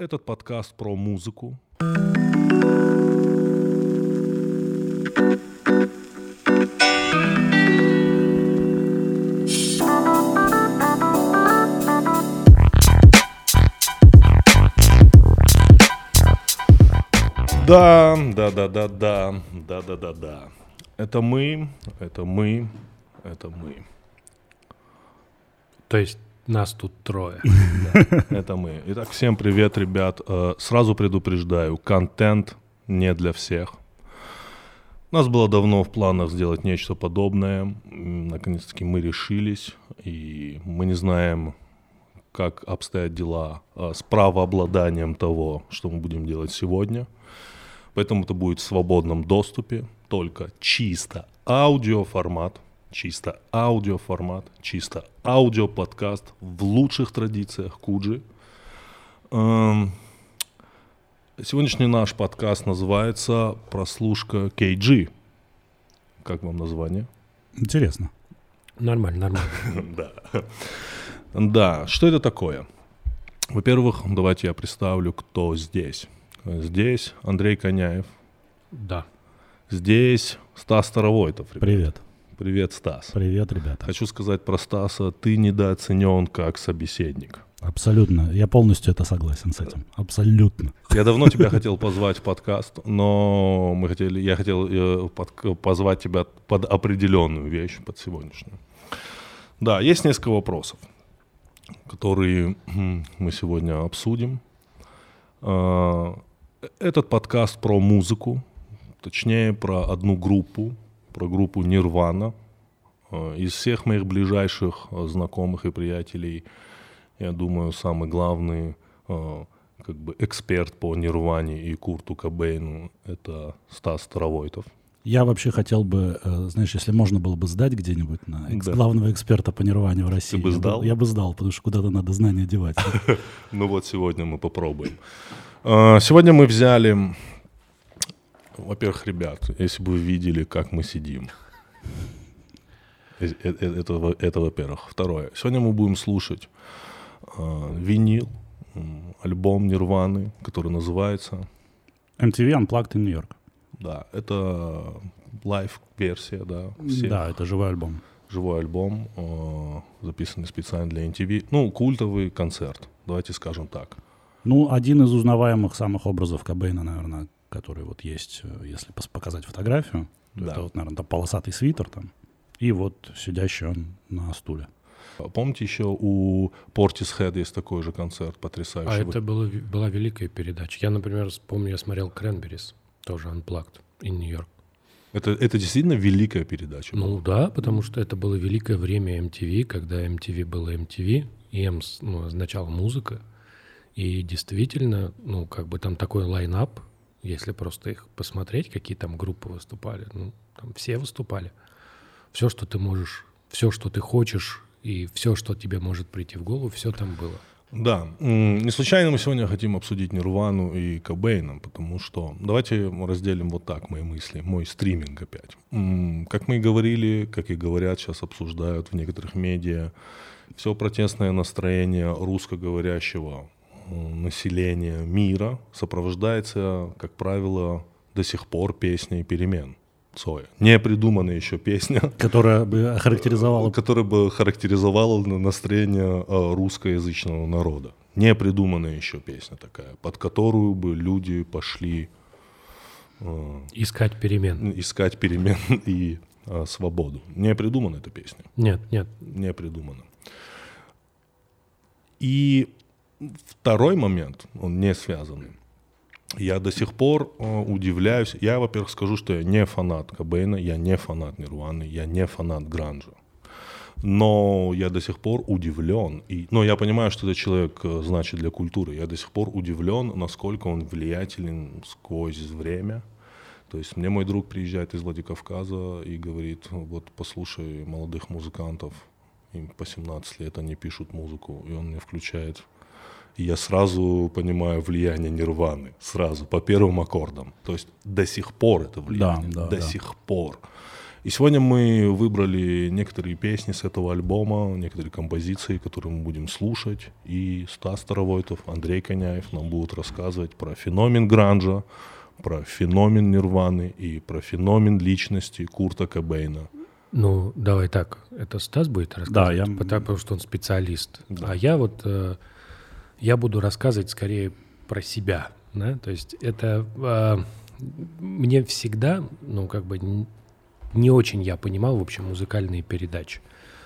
Этот подкаст про музыку. Да, да, да, да, да, да, да, да, да. Это мы, это мы, это мы. То есть нас тут трое. Это мы. Итак, всем привет, ребят. Э, Сразу предупреждаю, контент не для всех. У нас было давно в планах сделать нечто подобное. Наконец-таки мы решились, и мы не знаем, как обстоят дела э, с правообладанием того, что мы будем делать сегодня. Поэтому это будет в свободном доступе, только чисто аудиоформат, чисто аудиоформат, чисто аудиоподкаст в лучших традициях Куджи. Эм, Сегодняшний наш подкаст называется «Прослушка KG». Как вам название? Интересно. Нормально, нормально. Да. Да, что это такое? Во-первых, давайте я представлю, кто здесь. Здесь Андрей Коняев, Да. здесь Стас Старовойтов. ребят. Привет. Привет, Стас. Привет, ребята. Хочу сказать про Стаса, ты недооценен как собеседник. Абсолютно. Я полностью это согласен с этим. Абсолютно. Я давно тебя хотел позвать в подкаст, но мы хотели, я хотел э, под- позвать тебя под определенную вещь, под сегодняшнюю. Да, есть несколько вопросов, которые мы сегодня обсудим. А, Этот подкаст про музыку, точнее про одну группу, про группу Нирвана. А, Из всех моих ближайших а, знакомых и приятелей, я думаю, самый главный а, как бы эксперт по Нирване и Курту Кобейну — это Стас Старовойтов. Я вообще хотел бы, э, знаешь, если можно было бы сдать где-нибудь на экс- Да. главного эксперта по нирване в России. бы я сдал? Я бы сдал, потому что куда-то надо знания девать. Ну вот сегодня мы попробуем. Сегодня мы взяли, во-первых, ребят, если бы вы видели, как мы сидим. Э- э- э- Это, во- это во-первых. Второе. Сегодня мы будем слушать а, винил, м, альбом Нирваны, который называется MTV Unplugged in New York. Да, это лайв-версия, да. всех. Да, это живой альбом. Живой альбом, э, записанный специально для NTV. Ну, культовый концерт, давайте скажем так. Ну, один из узнаваемых самых образов Кобейна, наверное, который вот есть, э, если показать фотографию. то Да. Это вот, наверное, там полосатый свитер там. И вот сидящий он на стуле. Помните, еще у Portishead есть такой же концерт потрясающий. А Вот это было, была великая передача. Я, например, помню, я смотрел Кренберис, тоже Unplugged, in New York. это, это действительно великая передача. была. Ну да, потому что это было великое время MTV, когда MTV было MTV, и M с- ну, означала музыка. И действительно, ну, как бы там такой лайнап, если просто их посмотреть, какие там группы выступали, ну, там все выступали. Все, что ты можешь, все, что ты хочешь, и все, что тебе может прийти в голову, все там было. Да, не случайно мы сегодня хотим обсудить Нирвану и Кобейна, потому что давайте разделим вот так мои мысли, мой стриминг опять. Как мы и говорили, как и говорят, сейчас обсуждают в некоторых медиа, все протестное настроение русскоговорящего населения мира сопровождается, как правило, до сих пор песней перемен. Цоя. Не придуманная еще песня, Которая бы охарактеризовала которая бы характеризовала на- настроение э, русскоязычного народа. Не придуманная еще песня такая, под которую бы люди пошли э, Искать перемен. искать перемен и э, свободу. Не придумана эта песня, Нет, нет. не придумана. И второй момент, он не связанный. Я до сих пор э, удивляюсь. Я, во-первых, скажу, что я не фанат Кобейна, я не фанат Нирваны, я не фанат Гранжа. Но я до сих пор удивлен. И, но я понимаю, что этот человек э, значит для культуры. Я до сих пор удивлен, насколько он влиятелен сквозь время. То есть мне мой друг приезжает из Владикавказа и говорит, вот послушай молодых музыкантов, им по 17 лет они пишут музыку, и он мне включает. И я сразу понимаю влияние Нирваны, сразу, по первым аккордам. То есть до сих пор это влияние, Да, да, до да. сих пор. И сегодня мы выбрали некоторые песни с этого альбома, некоторые композиции, которые мы будем слушать. И Стас Старовойтов, Андрей Коняев нам будут рассказывать про феномен гранжа, про феномен Нирваны и про феномен личности Курта Кобейна. Ну, давай так, это Стас будет рассказывать, Да, я- потому что он специалист. Да. А я вот, э, я буду рассказывать скорее про себя, да, то есть это э, мне всегда, ну, как бы не очень я понимал, в общем, музыкальные передачи.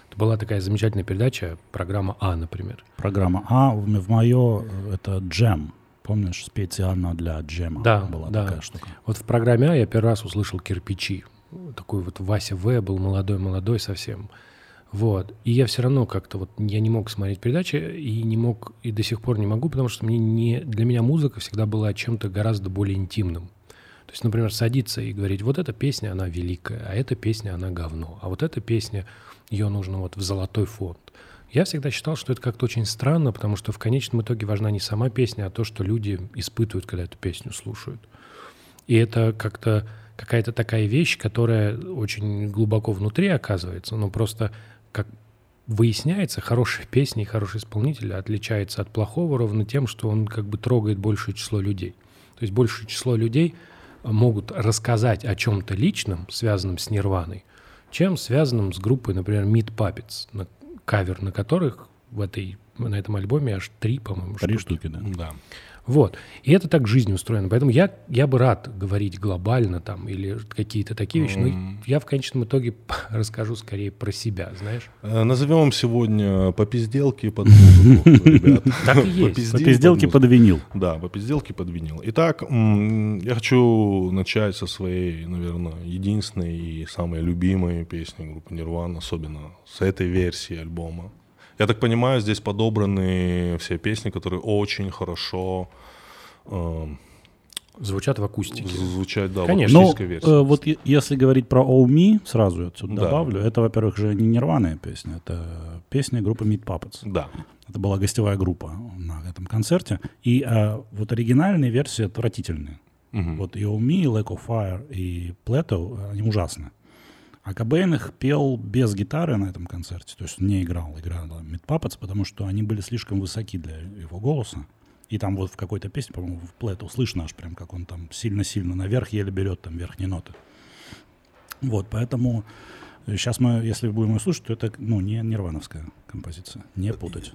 Это была такая замечательная передача, программа А, например. Программа А в, в мое это джем. Помнишь, специально для джема Да, была да. такая штука. Вот в программе А я первый раз услышал кирпичи. Такой вот Вася В был молодой-молодой совсем. Вот. И я все равно как-то вот я не мог смотреть передачи и не мог, и до сих пор не могу, потому что мне не, для меня музыка всегда была чем-то гораздо более интимным. То есть, например, садиться и говорить, вот эта песня, она великая, а эта песня, она говно, а вот эта песня, ее нужно вот в золотой фонд. Я всегда считал, что это как-то очень странно, потому что в конечном итоге важна не сама песня, а то, что люди испытывают, когда эту песню слушают. И это как-то какая-то такая вещь, которая очень глубоко внутри оказывается, но просто как выясняется, хорошая песня и хороший исполнитель отличается от плохого ровно тем, что он как бы трогает большее число людей. То есть большее число людей могут рассказать о чем-то личном, связанном с Нирваной, чем связанном с группой, например, Meat Puppets, на кавер на которых в этой, на этом альбоме аж три, по-моему, Три штуки. штуки, да. Да. Вот. И это так жизнь устроена. Поэтому я, я бы рад говорить глобально там или какие-то такие вещи, но я в конечном итоге расскажу скорее про себя, знаешь. Э, Назовем сегодня по пизделке под музыку, ребят. Так и есть. Попиздим По пизделке под винил. Да, по пизделке под винил. Итак, я хочу начать со своей, наверное, единственной и самой любимой песни группы Нирвана, особенно с этой версии альбома. Я так понимаю, здесь подобраны все песни, которые очень хорошо э, Звучат в акустике. звучат, да, Конечно. в Ну, акустической версии. э, вот е- если говорить про Oh Me, сразу я отсюда Да. добавлю, это, во-первых, же не нирваная песня, это песня группы Meat Puppets. Да. Это была гостевая группа на этом концерте. И э, вот оригинальные версии отвратительные. Мгм. Вот и Oh Me, и Lack of Fire, и Plateau, они ужасны. А Кобейн их пел без гитары на этом концерте, то есть не играл, играл Meat Puppets, потому что они были слишком высоки для его голоса. И там вот в какой-то песне, по-моему, в Plateau слышно аж прям, как он там сильно-сильно наверх еле берет там верхние ноты. Вот, поэтому сейчас мы, если будем ее слушать, то это, ну, не нирвановская композиция, не путать.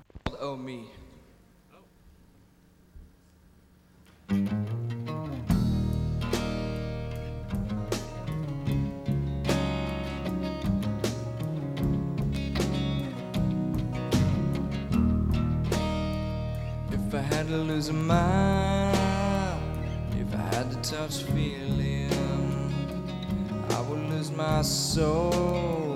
To lose a mind, if I had to touch feeling, I would lose my soul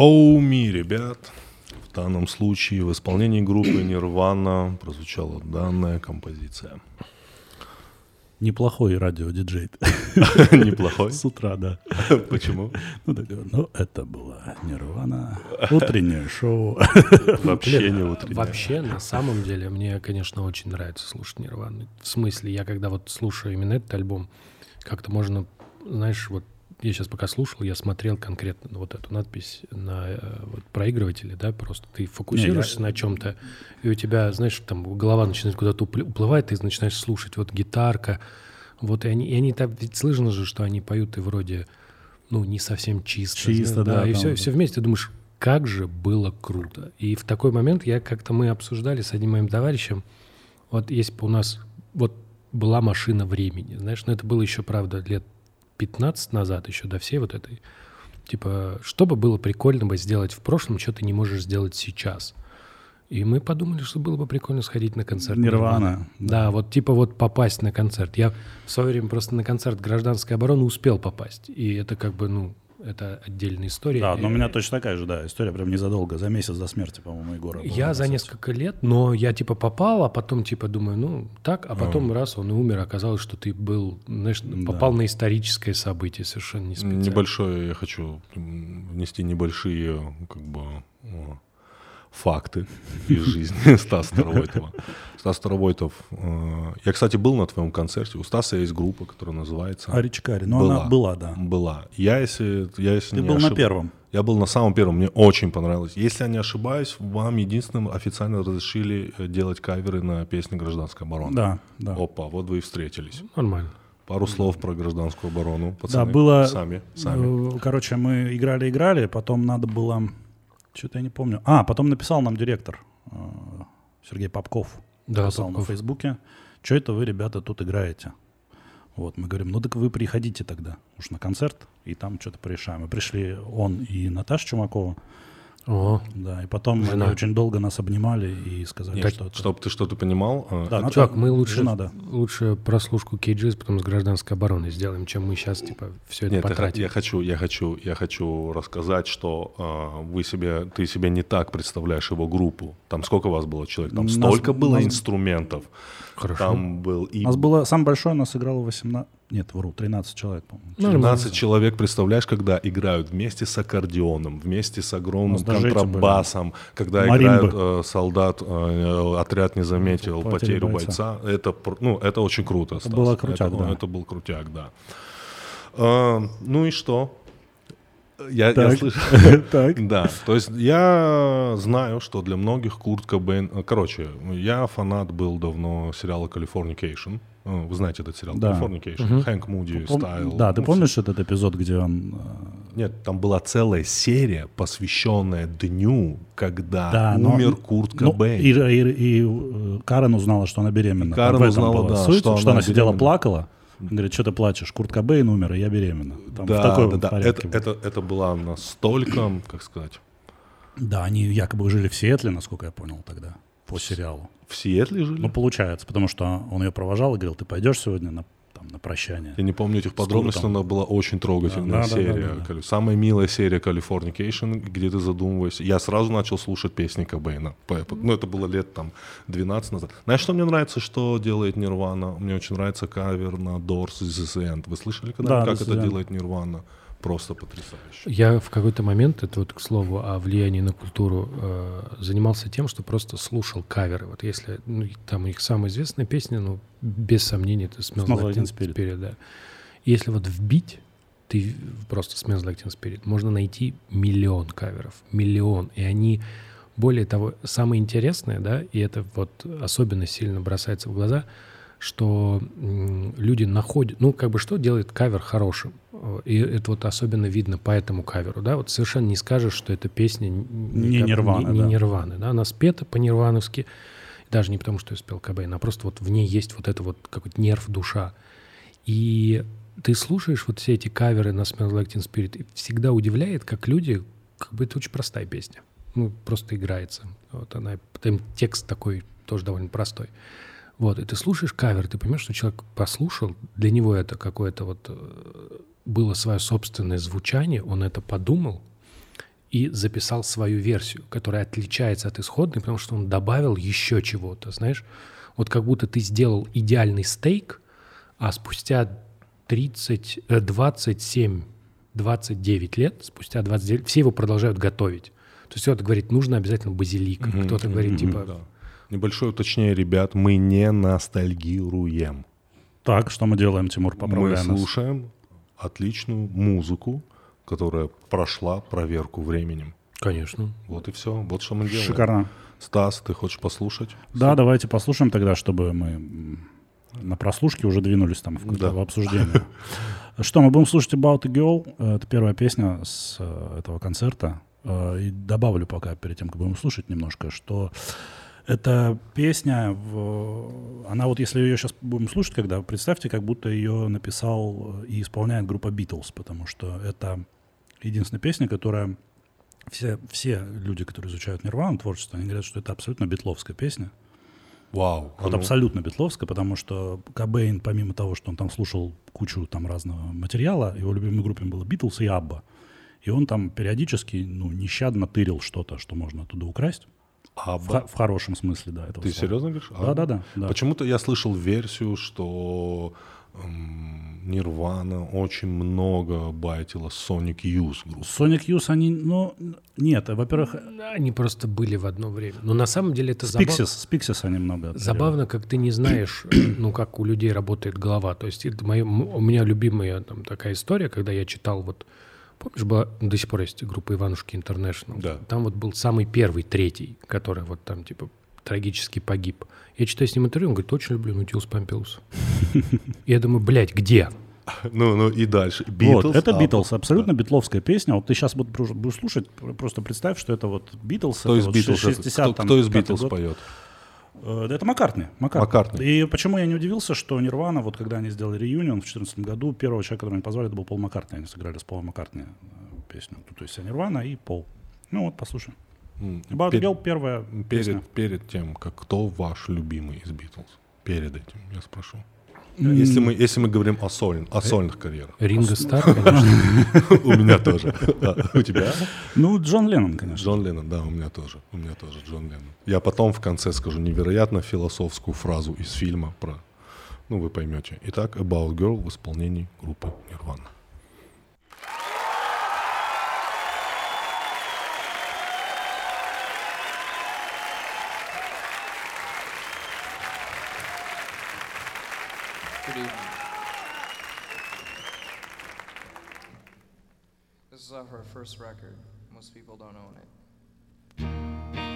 Оу, ми, ребят. В данном случае в исполнении группы Нирвана прозвучала данная композиция. Неплохой радиодиджей. Неплохой. С утра, да. Почему? Ну, такой, ну, это была Нирвана. Утреннее шоу. Вообще не утренняя. Вообще, на самом деле, мне, конечно, очень нравится слушать Нирвану. В смысле, я когда вот слушаю именно этот альбом, как-то можно, знаешь, вот я сейчас пока слушал, я смотрел конкретно вот эту надпись на э, вот, проигрывателе, да, просто ты фокусируешься на чем-то, и у тебя, знаешь, там голова начинает куда-то уплы- уплывать, ты начинаешь слушать, вот гитарка, вот и они, и они там, ведь слышно же, что они поют и вроде, ну, не совсем чисто. Чисто, да, и там все, все вместе, ты думаешь, как же было круто. И в такой момент я как-то мы обсуждали с одним моим товарищем, вот если бы у нас вот была машина времени, знаешь, но это было еще, правда, лет 15 назад, еще до всей вот этой, типа, что бы было прикольно бы сделать в прошлом, что ты не можешь сделать сейчас. И мы подумали, что было бы прикольно сходить на концерт Нирвана. Да, вот типа вот попасть на концерт. Я в свое время просто на концерт гражданской обороны успел попасть. И это как бы, ну, это отдельная история. Да, но у Э, меня точно такая же, да, история прям незадолго, за месяц до смерти, по-моему, Егора. Я за несколько лет, но я типа попал, а потом типа думаю, ну так, а потом раз он и умер, оказалось, что ты был, знаешь, попал на историческое событие совершенно не специально. Небольшое, я хочу внести небольшие, как бы, о, факты из жизни Стаса Старовойтова. Стас Старовойтов, э, я, кстати, был на твоем концерте, у Стаса есть группа, которая называется... Аричкари, но она была, да. Была. Я, если, я, если Ты не был на ошиб- первом. Я был на самом первом, мне очень понравилось. Если я не ошибаюсь, вам единственным официально разрешили э, делать каверы на песни «Гражданская оборона». Да, да. Опа, вот вы и встретились. Нормально. Пару слов про гражданскую оборону, пацаны. Да, было... Сами, сами. э, Короче, мы играли-играли, потом надо было... Что-то я не помню. А, потом написал нам директор э, Сергей Попков. Да, написал на Попков. Фейсбуке. Что это вы, ребята, тут играете? Вот, мы говорим, ну так вы приходите тогда уж на концерт, и там что-то порешаем. И пришли он и Наташа Чумакова, О, да, и потом Жена. они очень долго нас обнимали и сказали, Нет, что... это- Чтобы ты что-то понимал, э, Да, Наташа- чувак, мы лучше, жена, да. лучше прослушку Кейджис, потом с гражданской обороны сделаем, чем мы сейчас типа все это Нет, потратим. я хочу, я хочу, я хочу рассказать, что э, вы себе, ты себе не так представляешь его группу. Там сколько вас было человек? Там Нас- столько было нас- инструментов. Хорошо. Там был и У нас было, самое большое у нас играло 18... Нет, вру, 13 человек, по-моему. 15 человек, представляешь, когда играют вместе с аккордеоном, вместе с огромным контрабасом, когда Маримбы. играют э, солдат, э, отряд не заметил Потерю потерю бойца. бойца. Это, ну, это очень круто. Стас. было крутяк, это, да. это был крутяк, да. Э, ну и что? Я, я слышу. Так. Да, то есть я знаю, что для многих Курт Кобейн... э, Короче, я фанат был давно сериала «Californication». Э, Вы знаете этот сериал Да. «Californication»? Хэнк Муди, Пом- Стайл. Да, ты ну, помнишь этот эпизод, где он... э, нет, там была целая серия, посвященная дню, когда Да, но- умер Курт Ну, Кобейн. и, и- и, э, Карен узнала, что она беременна. Карен Там в этом узнала, была да, суть, что что, она она сидела, беременна. плакала. Говорит, что ты плачешь? Курт Кобейн умер, и я беременна. Там в да, такой да, вот да. порядке Это, было. это, это была настолько, как сказать, Да, они якобы жили в Сиэтле, насколько я понял тогда, по сериалу. В Сиэтле жили. Ну, получается, потому что он ее провожал и говорил, ты пойдешь сегодня на, там, на прощание? Я не помню этих подробностей, но она была очень трогательная Да, да, да, серия. да, да. Кали- Самая милая серия Californication, где ты задумываешься. Я сразу начал слушать песни Кобейна. Ну, это было лет там 12 назад. Знаешь, что мне нравится, что делает Нирвана? Мне очень нравится кавер на Doors This Is the End. Вы слышали когда Да, как это End. делает Нирвана? Просто потрясающе. Я в какой-то момент, это вот к слову о влиянии на культуру, э, занимался тем, что просто слушал каверы. Вот если ну, там их самая известная песня, ну, без сомнения, это Smells Smells Like Teen Spirit. Spirit, да. Если вот вбить, ты просто Smells Like Teen Spirit, можно найти миллион каверов, миллион, и они более того, самое интересное, да, и это вот особенно сильно бросается в глаза, что люди находят, ну, как бы что делает кавер хорошим? Э, И это вот особенно видно по этому каверу, да, вот совершенно не скажешь, что эта песня Не как Нирвана, не, да. не Нирваны, да, она спета по-нирвановски, даже не потому, что я спел Кобейн, а просто вот в ней есть вот это вот какой-то нерв, душа. И ты слушаешь вот все эти каверы на Smells Like Teen Spirit, и всегда удивляет, как люди, как бы это очень простая песня. Ну, просто играется. Вот она, там текст такой тоже довольно простой. Вот, и ты слушаешь кавер, ты понимаешь, что человек послушал, для него это какое-то вот э, было свое собственное звучание, он это подумал и записал свою версию, которая отличается от исходной, потому что он добавил еще чего-то, знаешь. Вот как будто ты сделал идеальный стейк, а спустя 30, э, 27, 29 лет, спустя 29, все его продолжают готовить. То есть кто-то говорит, нужно обязательно базилик, Мгм, кто-то говорит, мгм, типа, да. Небольшое уточнение, ребят, мы не ностальгируем. Так, что мы делаем, Тимур, Мы поправляй нас. слушаем отличную музыку, которая прошла проверку временем. конечно. Вот и все. Вот что мы делаем. Шикарно. Стас, ты хочешь послушать? Да, давайте послушаем тогда, чтобы мы на прослушке уже двинулись там в, какое-то Да. обсуждение. Что, мы будем слушать About a Girl. Э, Это первая песня с э, этого концерта. Э, И добавлю пока, перед тем, как будем слушать немножко, что эта песня, она вот, если ее сейчас будем слушать, когда, представьте, как будто ее написал и исполняет группа Beatles, потому что это единственная песня, которая все, все люди, которые изучают Нирвану, творчество, они говорят, что это абсолютно битловская песня. Вау. а Вот ну, абсолютно битловская, потому что Кобейн, помимо того, что он там слушал кучу там разного материала, его любимой группой было Битлз и Абба. И он там периодически, ну, нещадно тырил что-то, что можно оттуда украсть. В, Абба. ха- в хорошем смысле, да. Этого Ты слова. серьезно говоришь? Да, да, да. да. Почему-то я слышал версию, что м, Нирвана очень много байтила Sonic Youth группу. Sonic Youth, они, ну, нет, во-первых, Они просто были в одно время. Но на самом деле это забавно. Pixies, с Pixies они много. Забавно, как ты не знаешь, ну, как у людей работает голова. То есть это моё- м- у меня любимая там такая история, когда я читал вот, помнишь, была, до сих пор есть группа Иванушки Интернешнл. Да. Там вот был самый первый, третий, который вот там типа трагически погиб. Я читаю с ним интервью, он говорит, очень люблю Нутилус Помпилус. Я думаю, блядь, где? Ну, ну и дальше. Вот, Beatles, это Абба. Битлз, абсолютно битловская песня. Вот ты сейчас вот будешь- слушать, пр- просто представь, что это вот Битлз. Кто из вот Битлз? 60 Кто, там, кто из пятый Битлз год. поет? Э, Это Маккартни. Маккартни. Маккартни. И почему я не удивился, что Нирвана, вот когда они сделали реюнион в 2014 году, первого человека, которого они позвали, это был Пол Маккартни. Они сыграли с Полом Маккартни э, песню. То есть Нирвана и Пол. Ну вот, послушаем. About пер- a Girl первая песня. перед, перед тем, как кто ваш любимый из Битлз? Перед этим, я спрошу. Если мы, если мы говорим о, соль, о сольных карьерах. Ринго Стар, конечно. У меня тоже. А, У тебя? Ну, Джон Леннон, конечно. Джон Леннон, да, у меня тоже. У меня тоже Джон Леннон. Я потом в конце скажу невероятно философскую фразу из фильма про... Ну, вы поймете. Итак, About Girl в исполнении группы Нирвана. Evening. This is uh, off our first record. Most people don't own it.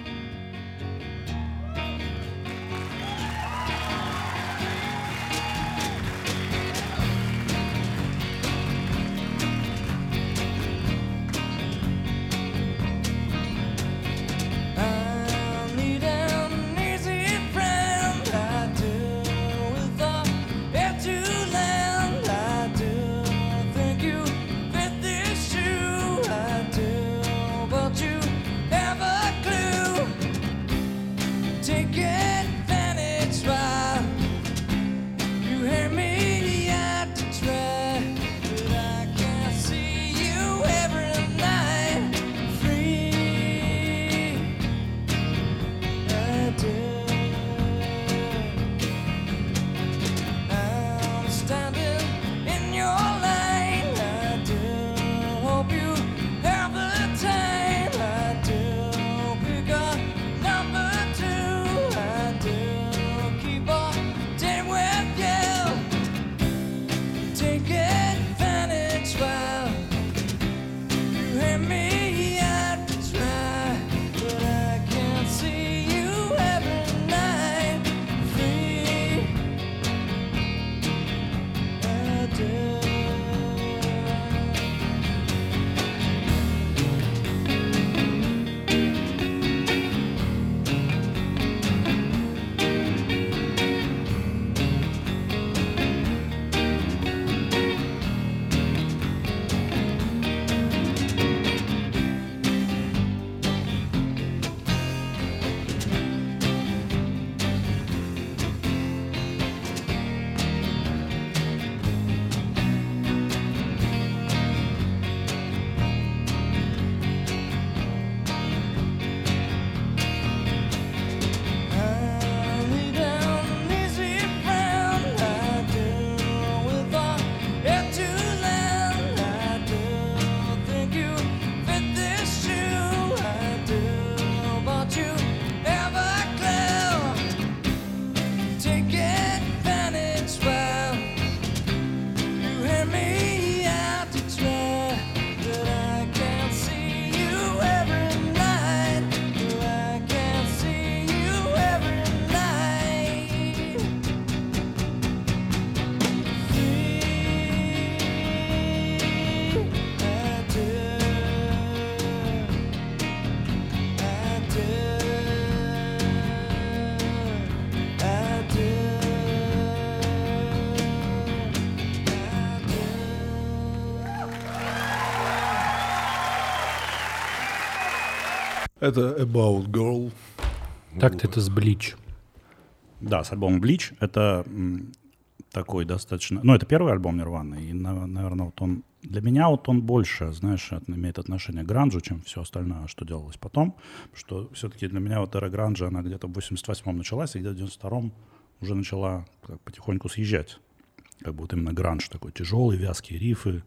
Это About Girl. Так-то это с Bleach. Да, с альбомом Bleach. Это такой достаточно... Ну, это первый альбом Нирваны, и, на- наверное, вот он... Для меня вот он больше, знаешь, имеет отношение к гранжу, чем все остальное, что делалось потом. Что все-таки для меня вот эра гранжа, она где-то в 88-м началась, и где-то в 92-м уже начала как потихоньку съезжать. Как бы вот именно гранж такой тяжелый, вязкие рифы,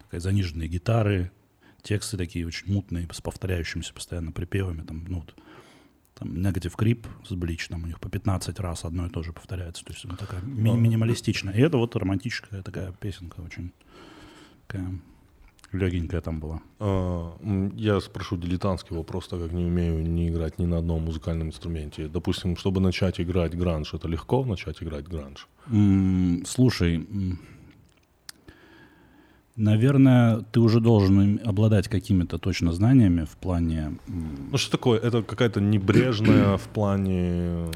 такая заниженные гитары, тексты такие очень мутные, с повторяющимися постоянно припевами. Там, ну, вот, там Negative Creep с там у них по 15 раз одно и то же повторяется. То есть она такая ми- минималистичная. И это вот романтическая такая песенка очень такая легенькая там была. А, Я спрошу дилетантский вопрос, так как не умею не играть ни на одном музыкальном инструменте. Допустим, чтобы начать играть гранж, это легко начать играть гранж? Слушай, наверное, ты уже должен обладать какими-то точно знаниями в плане... Ну что такое? Это какая-то небрежная в плане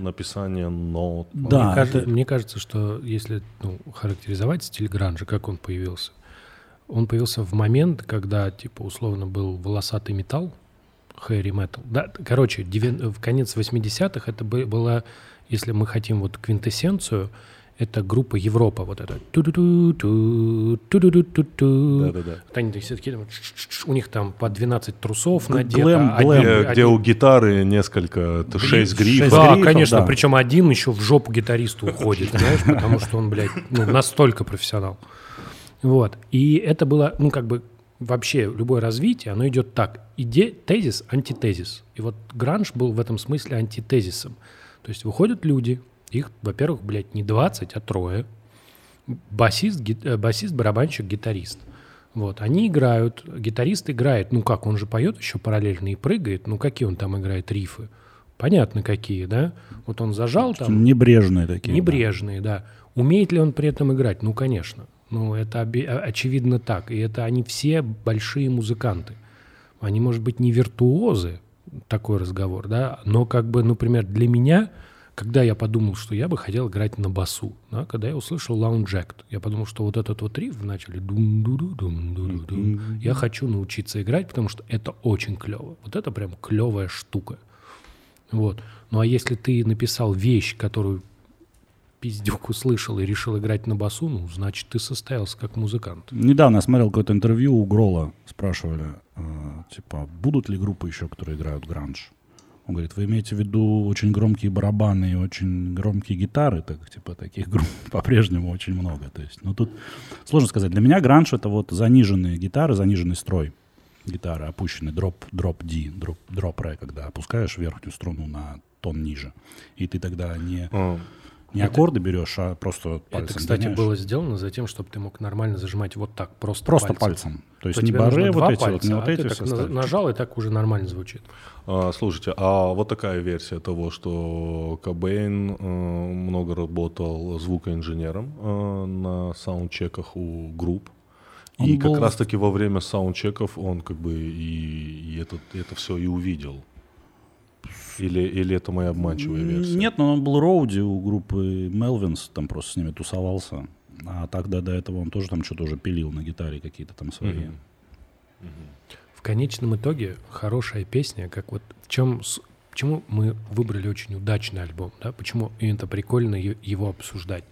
написания нот? Да, мне, кажется, мне кажется, что если ну, характеризовать стиль гранжа, как он появился, он появился в момент, когда, типа, условно был волосатый металл, хэри метал. Да, короче, в конец 80-х это бы- была, если мы хотим вот квинтэссенцию, это группа Европа, вот это. Да-да-да. Вот они все такие, у них там по 12 трусов надето. глэм- один- глэм. Где, где один- у гитары несколько, это шесть шесть грифов. да, грифов, конечно, да. причем один еще в жопу гитаристу уходит, знаешь, потому что он, блядь, ну, настолько профессионал. Вот. И это было, ну, как бы, вообще любое развитие, оно идет так. Иде, тезис, антитезис. И вот гранж был в этом смысле антитезисом. То есть выходят люди, их, во-первых, блядь, не 20, а трое. Басист, ги- э, басист, барабанщик, гитарист. Вот, они играют, гитарист играет, ну как, он же поет еще параллельно и прыгает, ну какие он там играет рифы? Понятно какие, да? Вот он зажал там, Небрежные такие. да. небрежные, да. Умеет ли он при этом играть? Ну, конечно. Ну, это о- очевидно так. И это они все большие музыканты. Они, может быть, не виртуозы, такой разговор, да, но как бы, например, для меня, когда я подумал, что я бы хотел играть на басу, да, когда я услышал Lounge Act, я подумал, что вот этот вот риф в начале дум ду ду дум ду ду дум я хочу научиться играть, потому что это очень клево. Вот это прям клевая штука. Вот. Ну а если ты написал вещь, которую пиздюк услышал и решил играть на басу, ну, значит, ты состоялся как музыкант. Недавно я смотрел какое-то интервью у Грола. Спрашивали, э, типа, будут ли группы еще, которые играют гранж? Он говорит, вы имеете в виду очень громкие барабаны и очень громкие гитары? Так, типа, таких групп по-прежнему очень много. То есть, ну, тут сложно сказать. Для меня гранж — это вот заниженные гитары, заниженный строй гитары, опущенный дроп, дроп D, дроп, дроп ре, когда опускаешь верхнюю струну на тон ниже. И ты тогда не, А, не аккорды берешь, а просто пальцем это, кстати, гоняешь. было сделано за тем, чтобы ты мог нормально зажимать вот так, просто Просто пальцем. пальцем. То есть То не баре вот эти вот, пальца, не а вот ты эти так на- нажал, и так уже нормально звучит. а, слушайте, а вот такая версия того, что Кобейн э, много работал звукоинженером э, на саундчеках у групп. Он и был- как раз-таки во время саундчеков он как бы и, и этот, это все и увидел. Или, или это моя обманчивая версия? Нет, но он был роуди у группы Мелвинс, там просто с ними тусовался. А тогда до этого он тоже там что-то уже пилил на гитаре какие-то там свои. Мгм. В конечном итоге хорошая песня, как вот в чем, почему мы выбрали очень удачный альбом, да, почему это прикольно его обсуждать.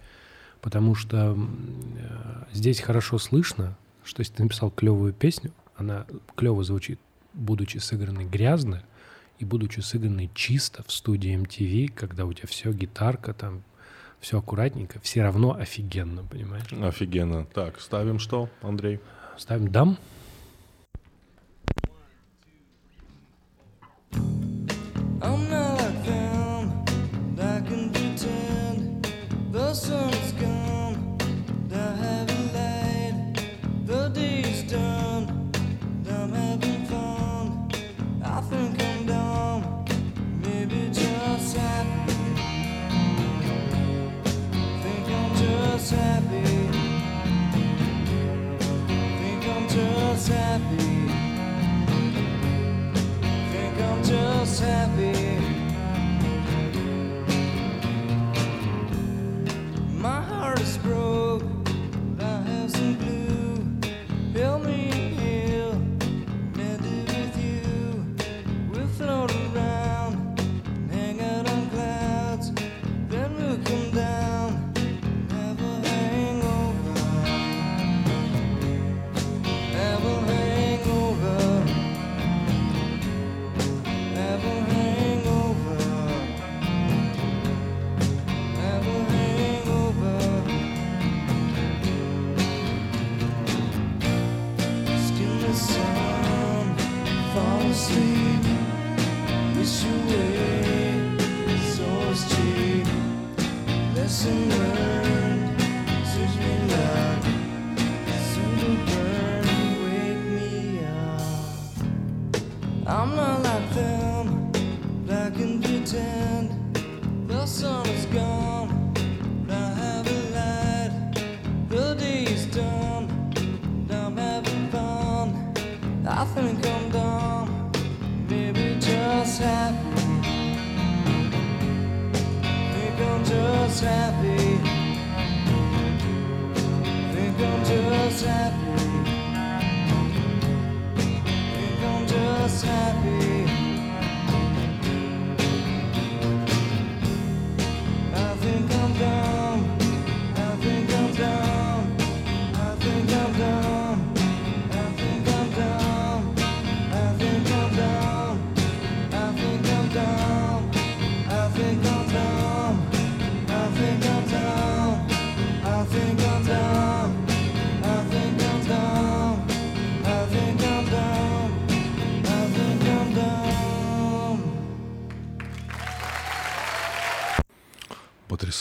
Потому что э, здесь хорошо слышно, что если ты написал клевую песню, она клево звучит, будучи сыгранной грязно и будучи сыгранной чисто в студии MTV, когда у тебя все гитарка там, все аккуратненько, все равно офигенно, понимаешь? Офигенно. Так, ставим что, Андрей? Ставим дам.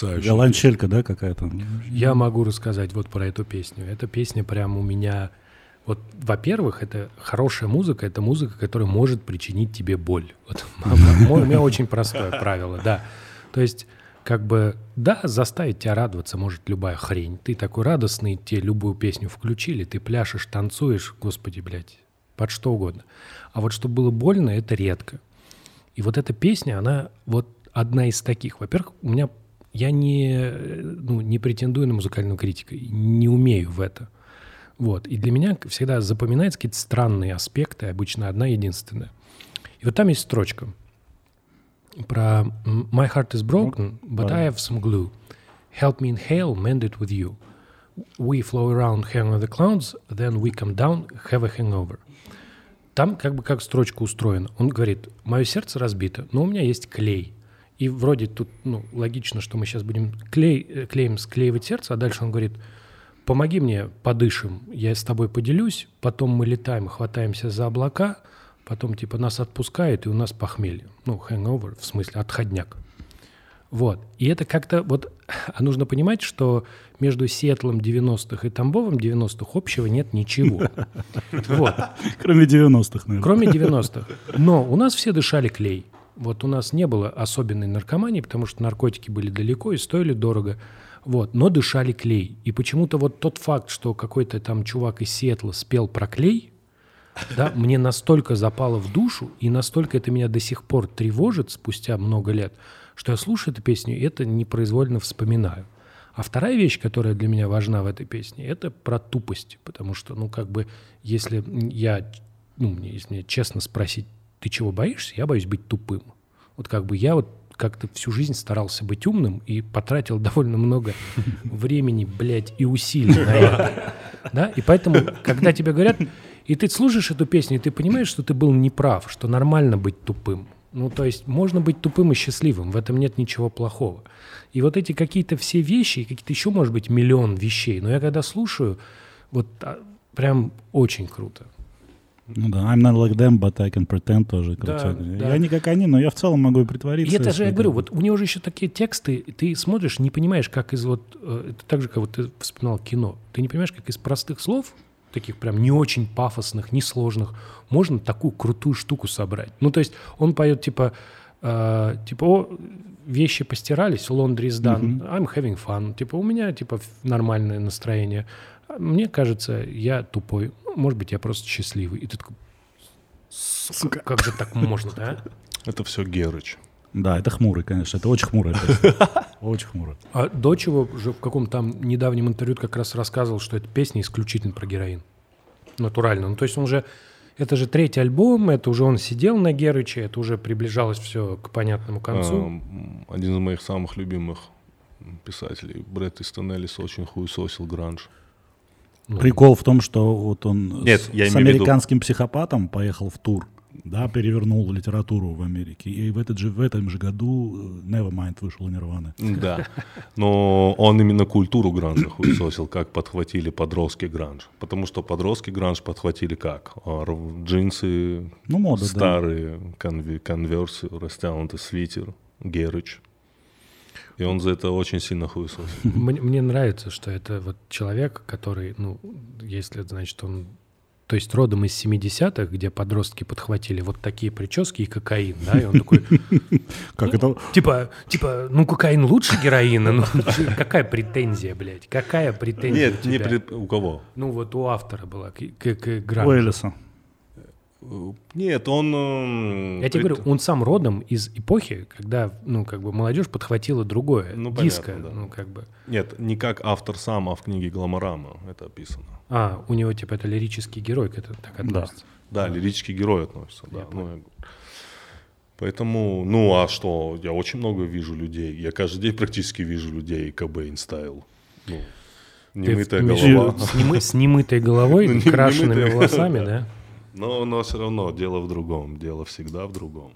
Потрясающе. Виолончелька, да, какая-то? Я могу рассказать вот про эту песню. Эта песня прям у меня... Вот, во-первых, это хорошая музыка, это музыка, которая может причинить тебе боль. Вот, у меня очень простое правило, да. То есть, как бы, да, заставить тебя радоваться может любая хрень. Ты такой радостный, тебе любую песню включили, ты пляшешь, танцуешь, господи, блядь, под что угодно. А вот чтобы было больно, это редко. И вот эта песня, она вот одна из таких. Во-первых, у меня я не, э, ну, не претендую на музыкальную критику, не умею в это. Вот. И для меня всегда запоминаются какие-то странные аспекты, обычно одна единственная. И вот там есть строчка про «My heart is broken, but I have some glue. Help me inhale, mend it with you. We flow around, hang on the clouds, then we come down, have a hangover». Там как бы как строчка устроена. Он говорит, мое сердце разбито, но у меня есть клей. И вроде тут ну, логично, что мы сейчас будем клей, э, клеем склеивать сердце, а дальше он говорит, помоги мне, подышим, я с тобой поделюсь, потом мы летаем, хватаемся за облака, потом типа нас отпускает, и у нас похмелье. Ну, hangover, в смысле отходняк. Вот. И это как-то вот... А нужно понимать, что между Сиэтлом 90-х и Тамбовым 90-х общего нет ничего. Вот. Кроме 90-х, наверное. Кроме 90-х. Но у нас все дышали клей. Вот у нас не было особенной наркомании, потому что наркотики были далеко и стоили дорого. Вот, но дышали клей. И почему-то вот тот факт, что какой-то там чувак из Сиэтла спел про клей, да, мне настолько запало в душу, и настолько это меня до сих пор тревожит спустя много лет, что я слушаю эту песню, и это непроизвольно вспоминаю. А вторая вещь, которая для меня важна в этой песне, это про тупость. Потому что, ну, как бы, если я, ну, если мне честно спросить, ты чего боишься, я боюсь быть тупым. Вот как бы я вот как-то всю жизнь старался быть умным и потратил довольно много времени, блядь, и усилий на это. Да? И поэтому, когда тебе говорят, и ты слушаешь эту песню, и ты понимаешь, что ты был неправ, что нормально быть тупым. Ну, то есть можно быть тупым и счастливым, в этом нет ничего плохого. И вот эти какие-то все вещи, и какие-то еще, может быть, миллион вещей, но я когда слушаю, вот а, прям очень круто. Ну да, I'm not like them, but I can pretend тоже. Да, да. Я не как они, но я в целом могу и И притвориться. это же, я говорю, вот у него же еще такие тексты, и ты смотришь, не понимаешь, как из вот, э, это так же, как вот ты вспоминал кино, ты не понимаешь, как из простых слов, таких прям не очень пафосных, несложных, можно такую крутую штуку собрать. Ну, то есть он поет типа, э, типа, о, вещи постирались, laundry is done, I'm having fun, типа, у меня, типа, нормальное настроение. Мне кажется, я тупой, может быть, я просто счастливый. И ты такой, сука, как же так можно, да? Это все Герыч. Да, это хмурый, конечно. Это очень хмурый. Очень хмурый. А Дочево же в каком-то там недавнем интервью как раз рассказывал, что эта песня исключительно про героин. Натурально. Ну, то есть он уже... Это же третий альбом, это уже он сидел на Герыче, это уже приближалось все к понятному концу. Ам, Один из моих самых любимых писателей, Брэд Истон Эллис, очень хуесосил гранж. Ну, Прикол в том, что вот он Нет, с, я с в виду- американским психопатом поехал в тур. Да, перевернул литературу в Америке. И в, этот же, в этом же году э, Nevermind вышел у Нирваны. Да. Но он именно культуру гранжа хуесосил, как подхватили подростки гранж. Потому что подростки гранж подхватили как? А, Джинсы Ну, мода, да. старые, конве- конверсы, растянутый свитер, Герыч. И он за это очень сильно хуесосил. Мне, мне нравится, что это вот человек, который, ну, если, значит, он... То есть родом из 70-х, где подростки подхватили вот такие прически и кокаин, да, и он такой, Как это? типа, типа, ну, кокаин лучше героина, ну, какая претензия, блядь, какая претензия Нет, не у кого? Ну, вот у автора была к, к, к У гранжу. Элиса. Нет, он... эм, Я тебе говорю, он сам родом из эпохи, когда, ну, как бы молодежь подхватила другое, Ну, диско, понятно, да. ну, как бы. Нет, не как автор сам, а в книге Гламорама это описано. А, у него, типа, это лирический герой к этому так относится. Да, лирический герой относится, да. Ну, я- Поэтому, ну а что, я очень много вижу людей. Я каждый день практически вижу людей Кобейн стайл. Ну, Ты немытая в голова. С, немы- с немытой головой, Ну, крашенными волосами, да. Но, но все равно дело в другом. Дело всегда в другом.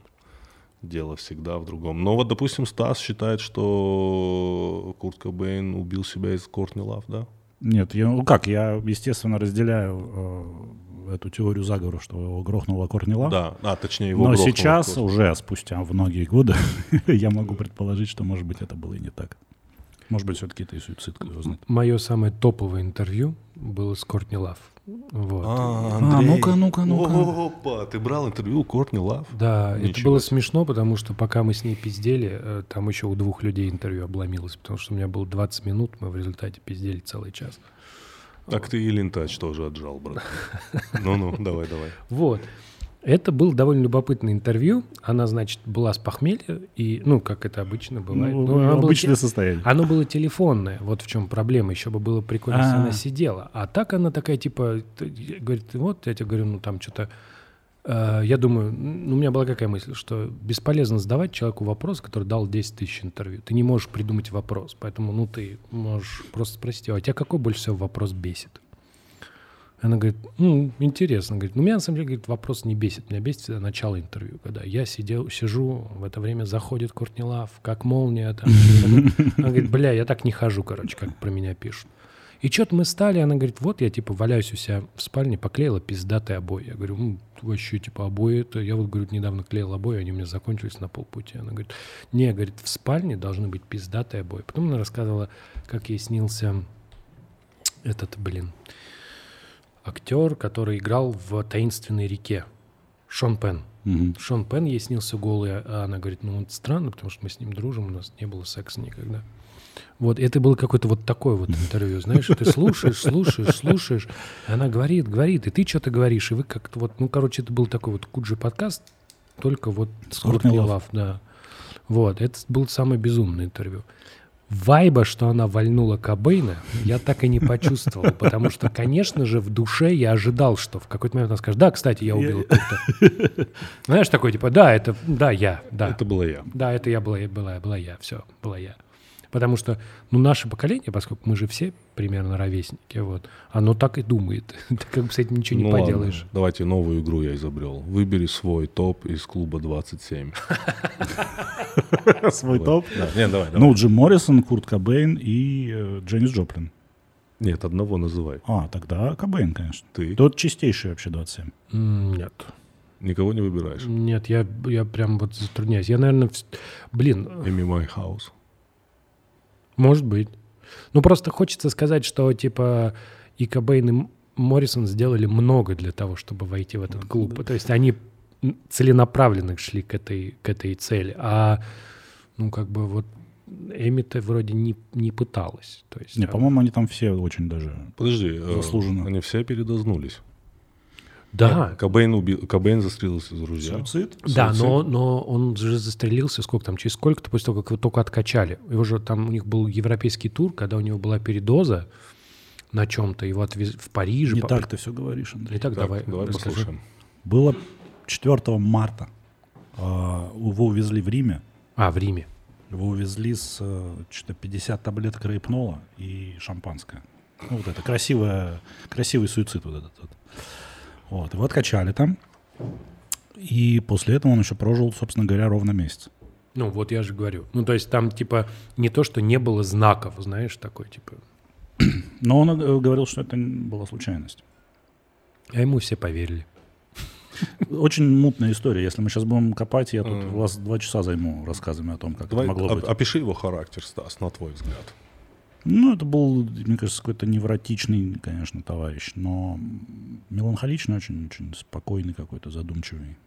Дело всегда в другом. Но вот, допустим, Стас считает, что Курт Кобейн убил себя из Кортни Лав, да? Нет, я, ну как, я, естественно, разделяю э, эту теорию заговора, что его грохнула Кортни Лав. Да, а точнее его Но сейчас, Кортни. уже спустя многие годы, я могу предположить, что, может быть, это было и не так. Может быть, все-таки это и суицид, кто его знает. Мое самое топовое интервью было с Кортни Лав. Вот. А, А, Андрей. ну-ка, ну-ка, ну-ка. Опа, ты брал интервью у Кортни Лав? Да, это Ничего было себе. смешно, потому что пока мы с ней пиздели, э, там еще у двух людей интервью обломилось, потому что у меня было 20 минут, мы в результате пиздели целый час. Так ты и лентач тоже отжал, брат. Ну-ну, давай, давай. Вот. Это было довольно любопытное интервью. Она, значит, была с похмелья, и, ну, как это обычно бывает. Ну, Ну, обычное те- состояние. Оно было телефонное, вот в чем проблема. Еще бы было прикольно, если А. она сидела. А так она такая, типа, говорит, вот, я тебе говорю, ну там что-то... э, я думаю, ну, у меня была какая мысль, что бесполезно задавать человеку вопрос, который дал 10 тысяч интервью. Ты не можешь придумать вопрос, поэтому, ну, ты можешь просто спросить, его, а тебя какой больше всего вопрос бесит? Она говорит, ну, интересно. Говорит, ну, меня на самом деле говорит, вопрос не бесит. Меня бесит всегда начало интервью, когда я сидел, сижу, в это время заходит Кортни Лав, как молния. Там, она говорит, бля, я так не хожу, короче, как про меня пишут. И что-то мы стали, она говорит, вот я, типа, валяюсь у себя в спальне, поклеила пиздатые обои. Я говорю, ну, вообще, типа, обои это... Я вот, говорю, недавно клеил обои, они у меня закончились на полпути. Она говорит, не, говорит, в спальне должны быть пиздатые обои. Потом она рассказывала, как ей снился этот, блин, актер, который играл в «Таинственной реке». Шон Пен. Мгм. Шон Пен ей снился голый, а она говорит, ну, вот странно, потому что мы с ним дружим, у нас не было секса никогда. Вот, это было какое-то вот такое вот интервью, знаешь, ты слушаешь, слушаешь, слушаешь, она говорит, говорит, и ты что-то говоришь, и вы как-то вот, ну, короче, это был такой вот Куджи подкаст, только вот с Love. Love, да. Вот, это было самое безумное интервью. Вайба, что она вальнула Кобейна, я так и не почувствовал, потому что, конечно же, в душе я ожидал, что в какой-то момент она скажет, да, кстати, я убил тут-то. Знаешь, такой, типа, да, это, да, я, да. Это была я. Да, это я была, была, была я, все, была я. Потому что, ну, наше поколение, поскольку мы же все примерно ровесники, вот, оно так и думает. Ты как бы с этим ничего не Ну ладно, поделаешь. давайте новую игру я изобрел. Выбери свой топ из клуба 27. Свой топ. Нет, давай. Ну, Джим Моррисон, Курт Кобейн и э, Дженнис Джоплин. Нет, одного называй. А, тогда Кобейн, конечно. Ты Тот чистейший вообще 27. М, Нет. никого не выбираешь. Нет, я, я прям вот затрудняюсь. Я, наверное, блин, Эми Уайнхаус. Может быть. Ну, просто хочется сказать, что, типа, и Кобейн, и Моррисон сделали много для того, чтобы войти в этот клуб. То есть они целенаправленно шли к этой, к этой цели. А, ну, как бы вот Эми-то вроде не, не пыталась. То есть, Не, а- по-моему, они там все очень даже... Подожди, э, Заслуженно. они все передознулись. Да, Кобейн, убил, Кобейн застрелился из ружья. Суицид? Да, Суицид. но, но он же застрелился сколько там, через сколько-то после того, как его только откачали. Его же там у них был европейский тур, когда у него была передоза на чем-то, его отвезли в Париж. Не по- так ты все говоришь, Андрей. Не так, Так, давай, давай расскажи. послушаем. Было 4 марта. А, Его увезли в Риме. А, в Риме. Его увезли с э, что-то 50 таблеток рейпнола и шампанское. Ну, вот это красивое, красивый суицид вот этот вот. Вот, его откачали там. И после этого он еще прожил, собственно говоря, ровно месяц. Ну, вот я же говорю. Ну, то есть там, типа, не то, что не было знаков, знаешь, такой, типа... Но он э, говорил, что это была случайность. А ему все поверили. Очень мутная история. Если мы сейчас будем копать, я тут вас два часа займу рассказами о том, как Давай это могло оп- быть. опиши его характер, Стас, на твой взгляд. Ну, это был, мне кажется, какой-то невротичный, конечно, товарищ, но меланхоличный, очень, очень спокойный какой-то, задумчивый,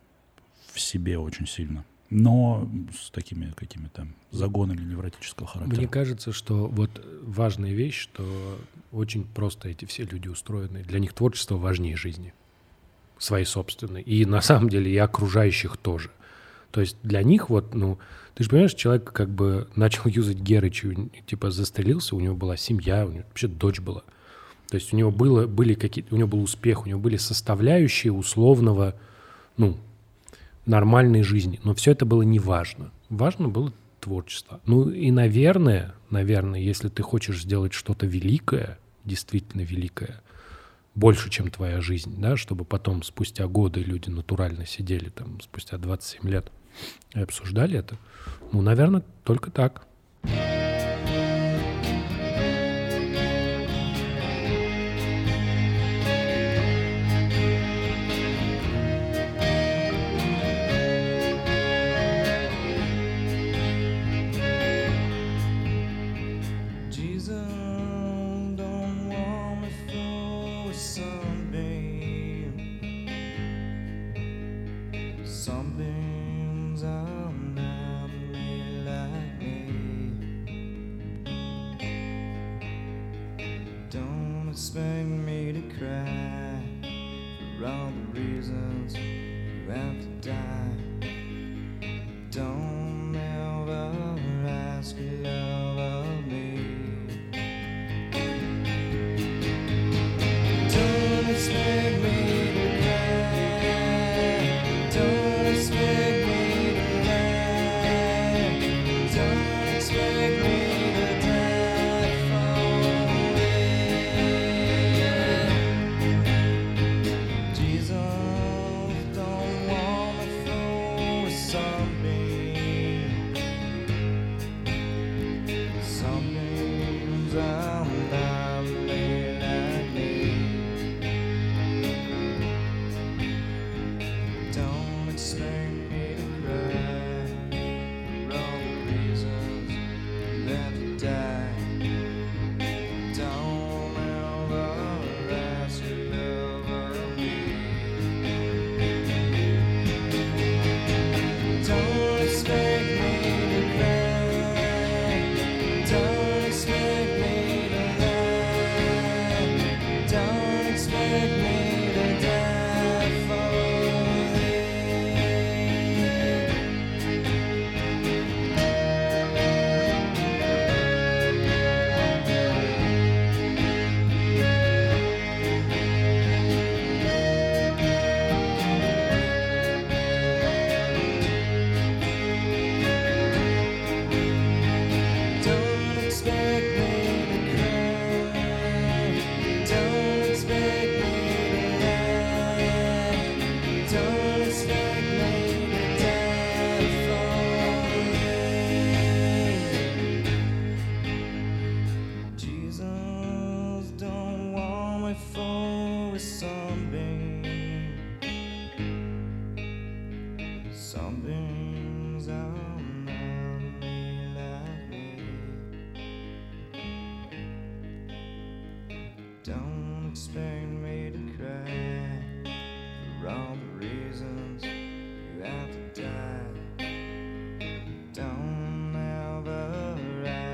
в себе очень сильно. Но с такими какими-то загонами невротического характера. Мне кажется, что вот важная вещь, что очень просто эти все люди устроены. Для них творчество важнее жизни. Своей собственной. И на самом деле и окружающих тоже. То есть для них вот, ну, ты же понимаешь, человек как бы начал юзать Герыч, типа застрелился, у него была семья, у него вообще дочь была. То есть у него было, были какие у него был успех, у него были составляющие условного, ну, нормальной жизни. Но все это было не важно. Важно было творчество. Ну и, наверное, наверное, если ты хочешь сделать что-то великое, действительно великое, больше, чем твоя жизнь, да, чтобы потом спустя годы люди натурально сидели там, спустя 27 лет и обсуждали это, ну, наверное, только так. Jesus, are not made like me. Don't expect me to cry for all the reasons you have to die.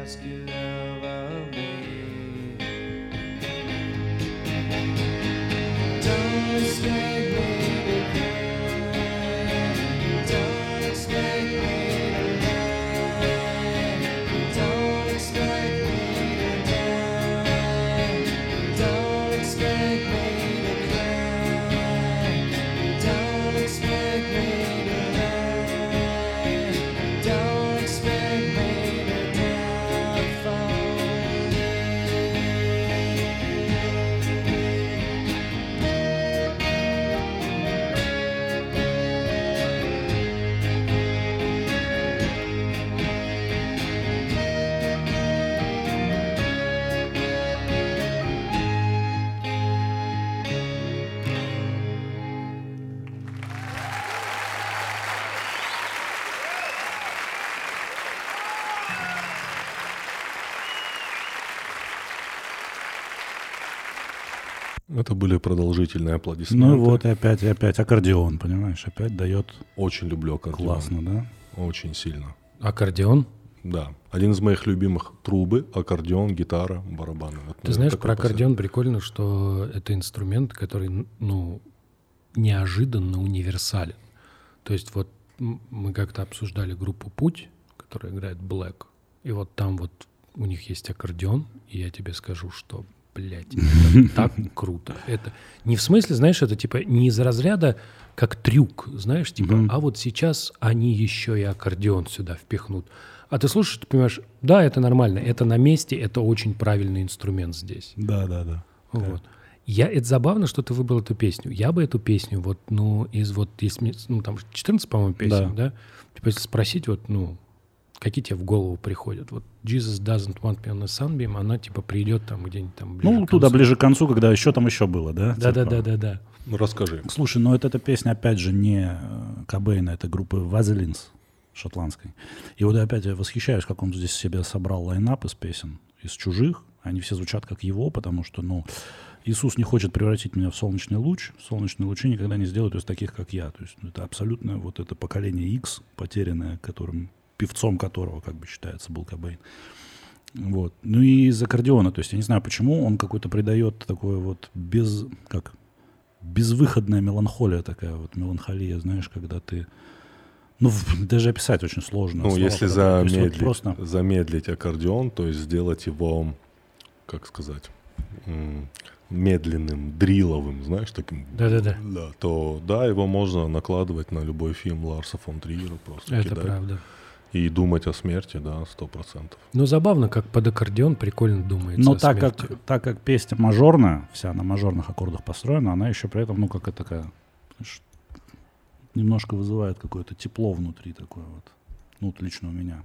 ask you были продолжительные аплодисменты. Ну и вот и опять, и опять аккордеон, понимаешь, опять дает Очень люблю аккордеон. классно, да? Очень сильно. Аккордеон? Да. Один из моих любимых трубы, аккордеон, гитара, барабаны. Вот, Ты ну, знаешь, про аккордеон прикольно, что это инструмент, который, ну, неожиданно универсален. То есть вот мы как-то обсуждали группу «Путь», которая играет Black, и вот там вот у них есть аккордеон, и я тебе скажу, что, блядь, это так круто. Это не в смысле, знаешь, это типа не из разряда как трюк, знаешь, типа, а вот сейчас они еще и аккордеон сюда впихнут. А ты слушаешь, ты понимаешь, да, это нормально, это на месте, это очень правильный инструмент здесь. Да, да, да. Вот. Я, это забавно, что ты выбрал эту песню. Я бы эту песню, вот, ну, из вот, если, ну, там 14, по-моему, песен, да? Типа, если спросить, вот, ну, какие тебе в голову приходят? Вот Jesus doesn't want me on a sunbeam, она, типа, придет там где-нибудь там ближе Ну, к туда ближе к концу, когда еще там еще было, да? Типа. Да-да-да-да-да. Ну, расскажи. Слушай, ну это эта песня, опять же, не э, Кобейна, это группы Вазелинс шотландской. И вот опять я восхищаюсь, как он здесь себе собрал лайнап из песен, из чужих. Они все звучат как его, потому что, ну, Иисус не хочет превратить меня в солнечный луч. Солнечные лучи никогда не сделают из таких, как я. То есть ну, это абсолютно вот это поколение X, потерянное, которым, певцом которого, как бы считается, был Кобейн. Вот. Ну и из аккордеона, то есть я не знаю, почему он какой-то придает такое вот без, как, безвыходная меланхолия такая вот, меланхолия, знаешь, когда ты, ну, даже описать очень сложно. Ну, если. То есть вот замедлить, просто, замедлить аккордеон, то есть сделать его, как сказать, медленным, дриловым, знаешь, таким. Да-да-да. Да, то да, его можно накладывать на любой фильм Ларса фон Триера, просто Это кидать. правда. И думать о смерти, да, сто процентов. Но забавно, как под аккордеон прикольно думается но о так смерти. как, так как песня мажорная, вся на мажорных аккордах построена, она еще при этом, ну, как такая, знаешь, немножко вызывает какое-то тепло внутри такое вот. Ну, вот лично у меня.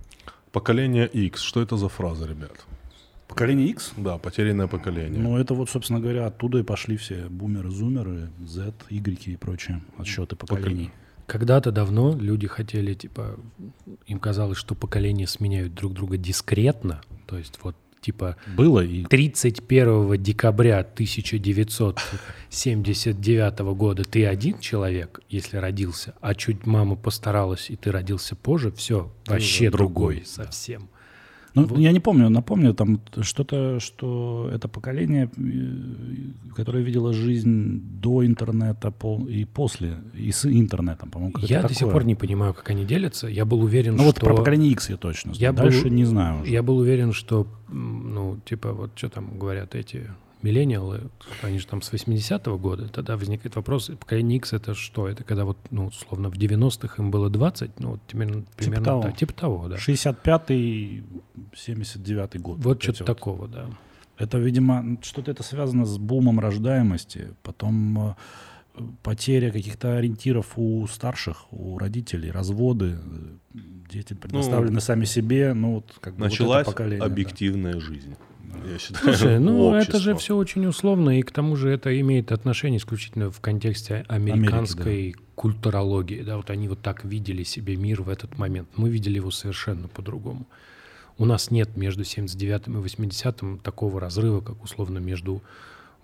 Поколение X, что это за фраза, ребят? Поколение X? Да, потерянное поколение. Ну, это вот, собственно говоря, оттуда и пошли все бумеры, зумеры, Z, Y и прочие отсчеты поколений. Когда-то давно люди хотели, типа, им казалось, что поколения сменяют друг друга дискретно, то есть вот, типа, Было и 31 декабря 1979 года ты один человек, если родился, а чуть мама постаралась, и ты родился позже, все, вообще уже другой, другой совсем. Ну, Вот. я не помню, напомню, там что-то, что это поколение, э, которое видело жизнь до интернета пол- и после, и с интернетом, по-моему, Я до сих пор не понимаю, как они делятся. Я был уверен, Ну вот что... про поколение X я точно знаю. Я Дальше был- не знаю уже. Я был уверен, что, ну, типа, вот что там говорят эти миллениалы, они же там с 80-го года, тогда возникает вопрос, поколение X это что? Это когда вот, ну, условно, в 90-х им было 20, ну, вот примерно, примерно того. так, типа того, да. 65-й, 79-й год. Вот что-то такого, да. Это, видимо, что-то это связано с бумом рождаемости, потом э, потеря каких-то ориентиров у старших, у родителей, разводы, э, дети предоставлены сами себе, ну вот как бы вот это Началась поколение, да. объективная жизнь. Я считаю, Слушай, ну это же все очень условно, и к тому же это имеет отношение исключительно в контексте американской культурологии. Да, вот они вот так видели себе мир в этот момент. Мы видели его совершенно по-другому. У нас нет между 79-м и 80-м такого разрыва, как условно между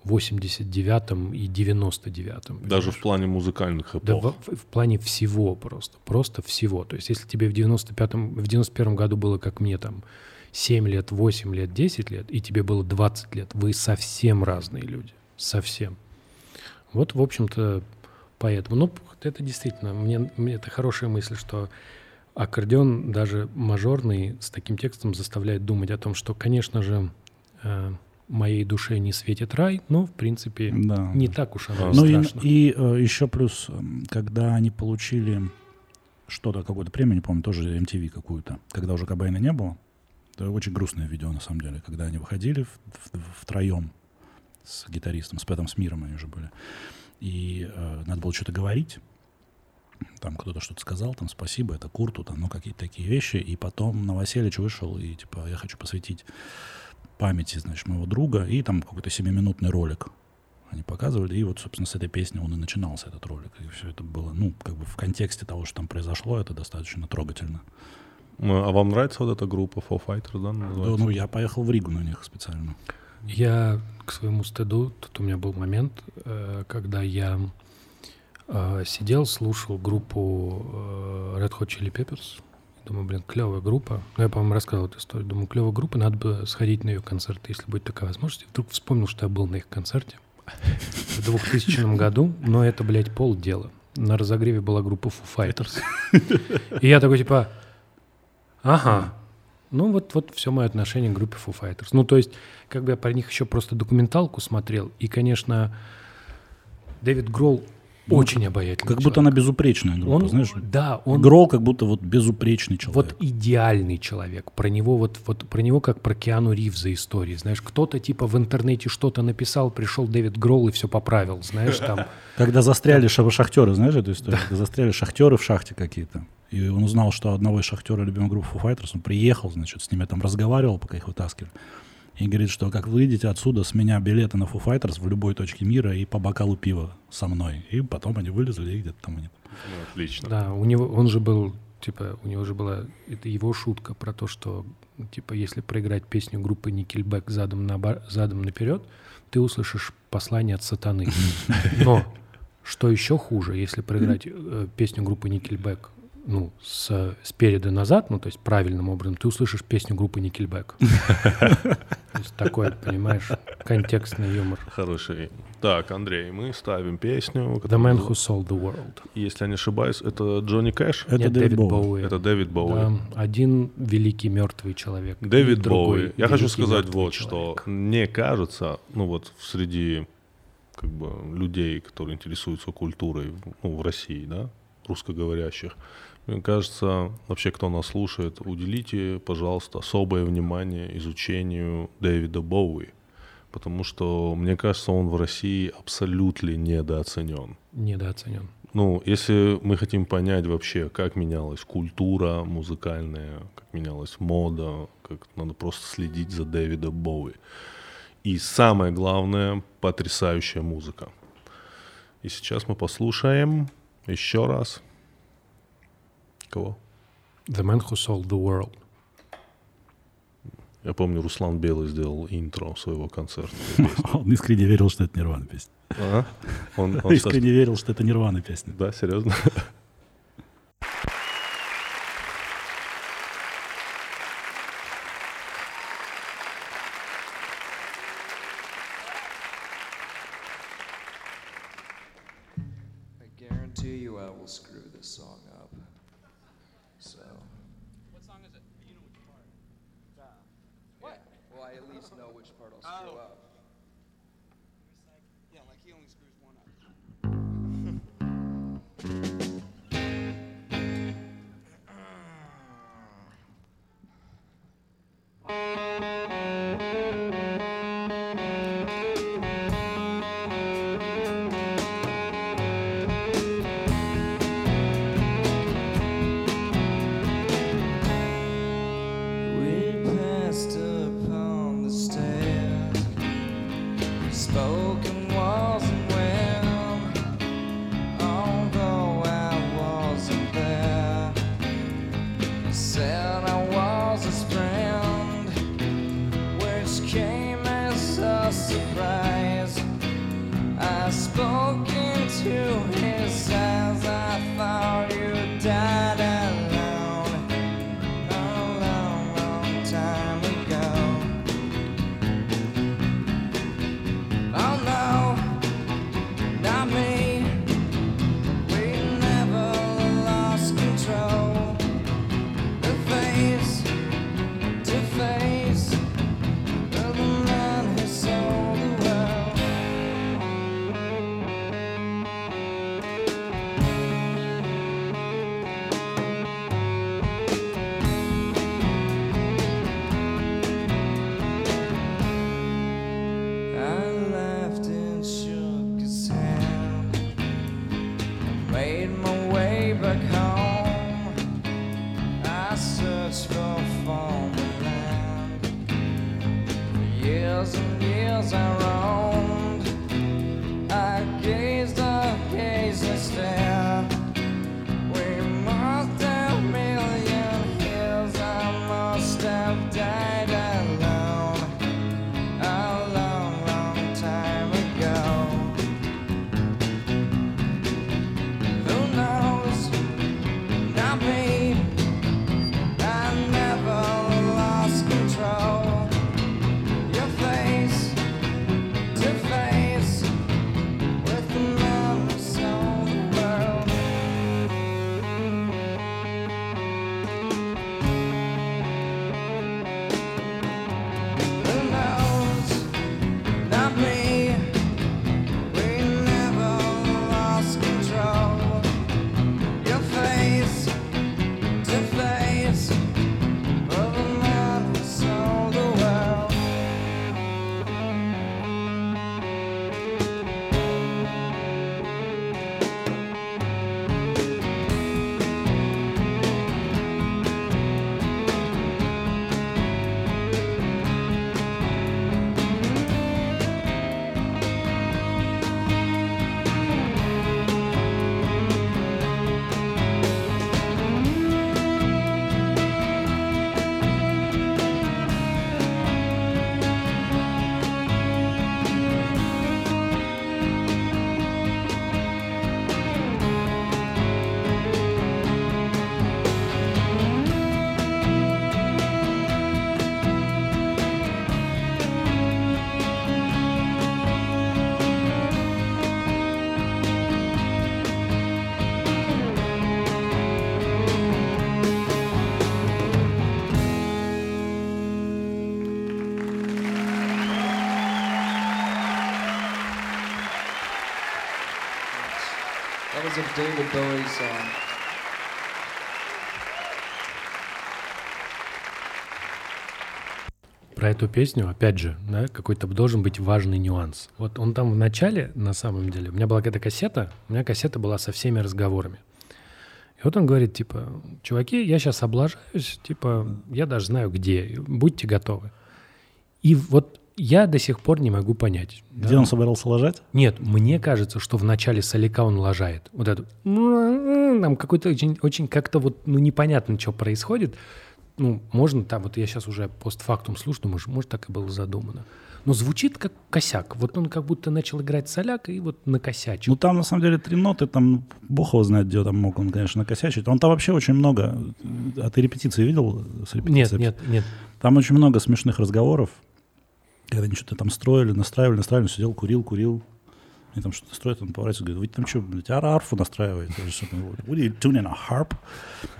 89-м и 99-м. Даже в понимаешь? плане музыкальных Да эпох. в, в плане всего просто, просто всего. То есть если тебе в 95-м, в 91-м году было, как мне там, 7 лет, 8 лет, 10 лет, и тебе было 20 лет, вы совсем разные люди. Совсем. Вот, в общем-то, поэтому. Ну, это действительно, мне, мне это хорошая мысль, что аккордеон, даже мажорный, с таким текстом заставляет думать о том, что, конечно же, э, моей душе не светит рай, но, в принципе, Да. не так уж оно и Ну и, страшно. и, э, еще плюс, м, когда они получили что-то, какую-то премию, не помню, тоже MTV какую-то, когда уже Кобейна не было, это очень грустное видео, на самом деле, когда они выходили в- в- втроем с гитаристом, с Пэтом Смиром они уже были, и э, надо было что-то говорить, там кто-то что-то сказал, там спасибо, это Курту, там, ну какие-то такие вещи, и потом Новоселич вышел и типа я хочу посвятить памяти, значит, моего друга, и там какой-то семиминутный ролик они показывали, и вот, собственно, с этой песни он и начинался, этот ролик, и все это было, ну, как бы в контексте того, что там произошло, это достаточно трогательно. А вам нравится вот эта группа Foo Fighters, да, Да, называется? ну, я поехал в Ригу на них специально. Я к своему стыду, тут у меня был момент, э, когда я э, сидел, слушал группу э, Red Hot Chili Peppers. Думаю, блин, клевая группа. Ну, я, по-моему, рассказывал эту историю. Думаю, клевая группа, надо бы сходить на ее концерт, если будет такая возможность. И вдруг вспомнил, что я был на их концерте в 2000 году, но это, блядь, полдела. На разогреве была группа Foo Fighters. И я такой, типа, ага, ну вот, вот все мое отношение к группе Foo Fighters. Ну, то есть, как бы я про них еще просто документалку смотрел, и, конечно, Дэвид Гролл очень обаятельный Как будто человек. она безупречная группа, Он, знаешь? да, он Грол как будто вот безупречный человек. вот идеальный человек. Про него вот, вот про него как про Киану Ривза истории. Знаешь, кто-то типа в интернете что-то написал, пришел Дэвид Гролл и все поправил. Знаешь, там Когда застряли ша- шахтеры, знаешь эту историю? Когда застряли шахтеры в шахте какие-то. И он узнал, что одного из шахтера любимой группы Foo Fighters, он приехал, значит, с ними там разговаривал, пока их вытаскивали. И говорит, что как выйдете отсюда, с меня билеты на Foo Fighters в любой точке мира и по бокалу пива со мной. И потом они вылезли, и где-то там они. Ну, отлично. Да, у него, он же был, типа, у него же была, это его шутка про то, что, типа, если проиграть песню группы Nickelback задом, на, задом наперед, ты услышишь послание от сатаны. Но, что еще хуже, если проиграть э, песню группы Nickelback, ну, с, спереди назад, ну, то есть правильным образом, ты услышишь песню группы есть такой, понимаешь, контекстный юмор. Хороший. Так, Андрей, мы ставим песню. The Man Who Sold the World. Если я не ошибаюсь, это Джонни Кэш? Это Дэвид Боуи. Это Дэвид Боуи. Один великий мертвый человек. Дэвид Боуи. Я хочу сказать вот, что мне кажется, ну вот среди как бы людей, которые интересуются культурой ну, в России, да, русскоговорящих, мне кажется, вообще, кто нас слушает, уделите, пожалуйста, особое внимание изучению Дэвида Боуи, потому что, мне кажется, он в России абсолютно недооценен. Недооценен. Ну, если мы хотим понять вообще, как менялась культура музыкальная, как менялась мода, как надо просто следить за Дэвидом Боуи. И самое главное, потрясающая музыка. И сейчас мы послушаем еще раз. Кого? The Man Who Sold the World. Я помню, Руслан Белый сделал интро своего концерта. Он искренне верил, что это Нирвана песня. Он Искренне верил, что это Нирвана песня. Да, серьезно? A David Bowie song. Про эту песню, опять же, да, какой-то должен быть важный нюанс. Вот он там в начале, на самом деле, у меня была какая-то кассета, у меня кассета была со всеми разговорами. И вот он говорит, типа, чуваки, я сейчас облажаюсь, типа, я даже знаю где, будьте готовы. И вот я до сих пор не могу понять. Где да, он собирался ложать? Нет, мне кажется, что в начале солика он лажает. Вот это. Там какой-то очень, очень как-то вот, ну, непонятно, что происходит. Ну, можно там, вот я сейчас уже постфактум слушаю, думаю, может, так и было задумано. Но звучит как косяк. Вот он как будто начал играть соляк и вот накосячил. Ну, там, на самом деле, три ноты, там, бог его знает, где там мог он, конечно, накосячить. Он там вообще очень много... А ты репетиции видел? С нет, репетицией? нет, нет. Там очень много смешных разговоров, когда они что-то там строили, настраивали, настраивали, сидел, курил, курил. Они там что-то строят, он поворачивается, говорит, вы там что, блядь, ар- арфу настраиваете? What are you tuning a harp?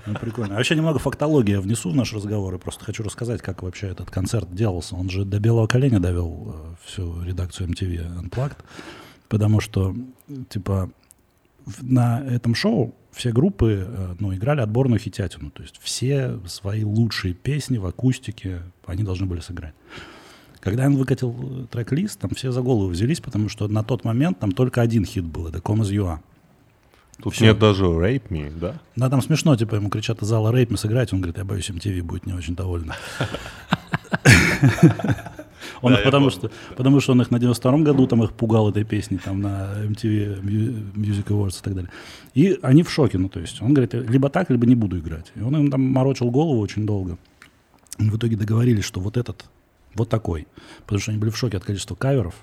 Ну, прикольно. А вообще немного фактологии внесу в наш разговор и просто хочу рассказать, как вообще этот концерт делался. Он же до белого коленя довел э, всю редакцию MTV Unplugged, потому что, типа, на этом шоу все группы э, ну, играли отборную хитятину. То есть все свои лучшие песни в акустике они должны были сыграть. Когда он выкатил э, трек-лист, там все за голову взялись, потому что на тот момент там только один хит был, это Come As You Are. Тут Всё. нет даже Rape Me, да? Да, там смешно, типа, ему кричат из зала рейп, мы сыграть, он говорит, я боюсь, MTV будет не очень довольна. Он Да, их потому помню, что, потому что он их на 92-м году там их пугал этой песней, там на MTV Mu- Music Awards и так далее. И они в шоке, ну то есть он говорит, либо так, либо не буду играть. И он им там морочил голову очень долго. И в итоге договорились, что вот этот, вот такой. Потому что они были в шоке от количества каверов,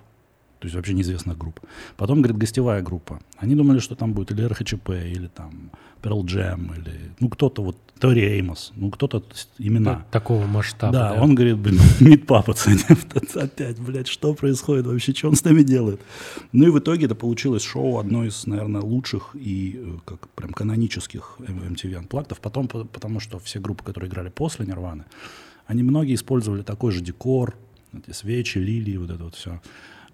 то есть вообще неизвестных групп. Потом, говорит, гостевая группа. Они думали, что там будет или РХЧП, или там Pearl Jam, или ну кто-то вот, Тори Эймос, ну кто-то имена. Такого масштаба. Да, он говорит, блин, Мид Папац, они опять, блядь, что происходит вообще, что он с нами делает? Ну и в итоге это получилось шоу одно из, наверное, лучших и э, как прям канонических MTV Unplugged, потом, по- потому что все группы, которые играли после Нирваны, они многие использовали такой же декор, эти свечи, лилии, вот это вот все.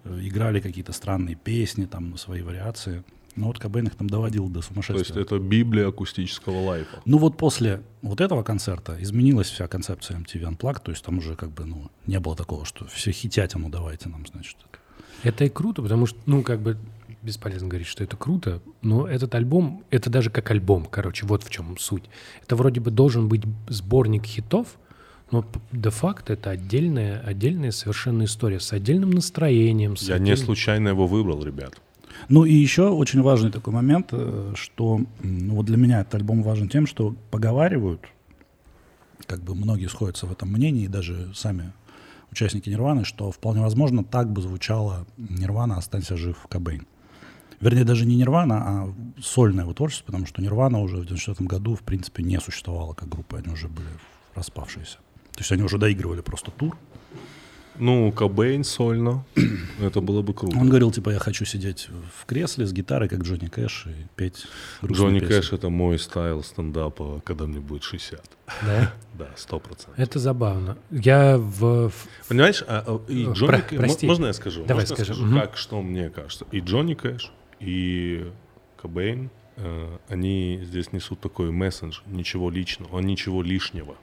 Играли какие-то странные песни, там, свои вариации. Но вот Кобейн их там доводил до То сумасшествия. есть это Библия акустического лайфа. Ну вот после вот этого концерта изменилась вся концепция MTV Unplugged, то есть там уже как бы, ну, не было такого, что все хитятину давайте нам, значит. Это и круто, потому что, ну, как бы бесполезно говорить, что это круто, но этот альбом, это даже как альбом, короче, вот в чем суть. Это вроде бы должен быть сборник хитов, но де-факто это отдельная, отдельная совершенно история с отдельным настроением. С Я не отдельным- случайно его выбрал, ребят. Ну и еще очень важный такой момент, э, что ну, вот для меня этот альбом важен тем, что поговаривают, как бы многие сходятся в этом мнении, и даже сами участники Нирваны, что вполне возможно так бы звучала Нирвана «Останься жив, Кобейн». Вернее, даже не Нирвана, а сольное его творчество, потому что Нирвана уже в 94 году, в принципе, не существовала как группа, они уже были распавшиеся. То есть они уже доигрывали просто тур. Ну, Кобейн сольно. Это было бы круто. Он говорил, типа, я хочу сидеть в кресле с гитарой, как Джонни Кэш, и петь Джонни песни. Кэш это мой style стендапа, когда мне будет 60. Да? Да, сто процентов. Это забавно. Я в... Понимаешь, а, а, и Джонни про- Кэш, прости. можно я скажу? Давай Можно скажи. скажу, как, что мне кажется. И Джонни Кэш, и Кобейн, э, они здесь несут такой месседж, ничего личного, ничего лишнего.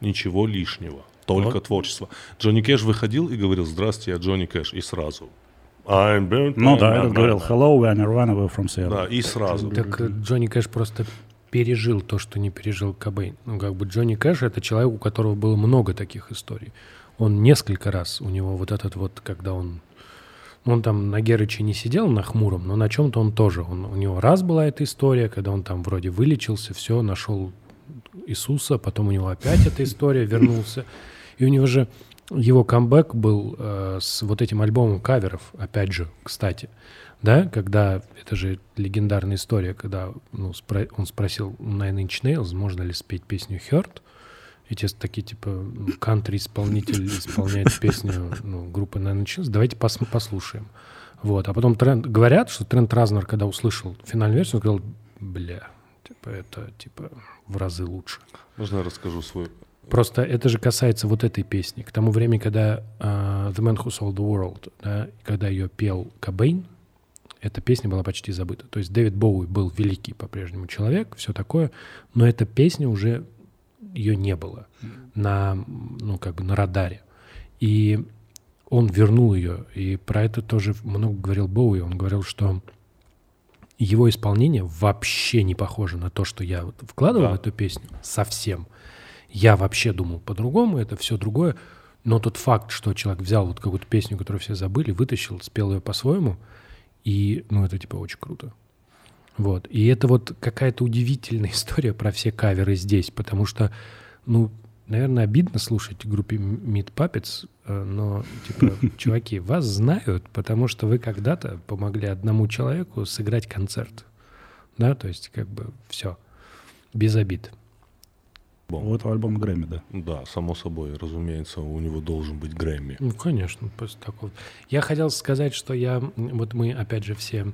Ничего лишнего, только Вот. творчество. Джонни Кэш выходил и говорил, здравствуйте, я Джонни Кэш, и сразу. I'm burnt, Ну I'm да, этот говорил, I'm burnt». hello, we are Nirvana, we're from Seattle. Да, и сразу. Так э, Джонни Кэш просто пережил то, что не пережил Кобейн. Ну, как бы Джонни Кэш — это человек, у которого было много таких историй. Он несколько раз, у него вот этот вот, когда он... ну, Он там на Герыче не сидел на хмуром, но на чем-то он тоже. Он, у него раз была эта история, когда он там вроде вылечился, все, нашел Иисуса, потом у него опять эта история, вернулся. И у него же его камбэк был э, с вот этим альбомом каверов, опять же, кстати, да, когда, это же легендарная история, когда ну, спро- он спросил у Nine Inch Nails, можно ли спеть песню Hurt, и те такие, типа, ну, кантри-исполнитель исполняет песню ну, группы Nine Inch Nails, давайте пос- послушаем. Вот, а потом Трент, говорят, что Трент Разнер, когда услышал финальную версию, он сказал, бля, типа, это, типа, в разы лучше. Можно я расскажу свой... Просто это же касается вот этой песни. К тому времени, когда а, The Man Who Sold the World, да, когда ее пел Кобейн, эта песня была почти забыта. То есть Дэвид Боуи был великий по-прежнему человек, все такое, но эта песня уже ее не было на, ну, как бы на радаре. И он вернул ее, и про это тоже много говорил Боуи. Он говорил, что его исполнение вообще не похоже на то, что я вот вкладывал Да. в эту песню. Совсем. Я вообще думал по-другому, это все другое. Но тот факт, что человек взял вот какую-то песню, которую все забыли, вытащил, спел ее по-своему, и, ну, это типа очень круто. Вот. И это вот какая-то удивительная история про все каверы здесь, потому что, ну, наверное, обидно слушать группе Meat Puppets, э, но, типа, чуваки, вас знают, потому что вы когда-то помогли одному человеку сыграть концерт. Да, то есть, как бы, все. Без обид. У этого альбома Грэмми, да. Да, само собой, разумеется, у него должен быть Грэмми. Ну, конечно, после такого. Я хотел сказать, что я, вот мы, опять же, все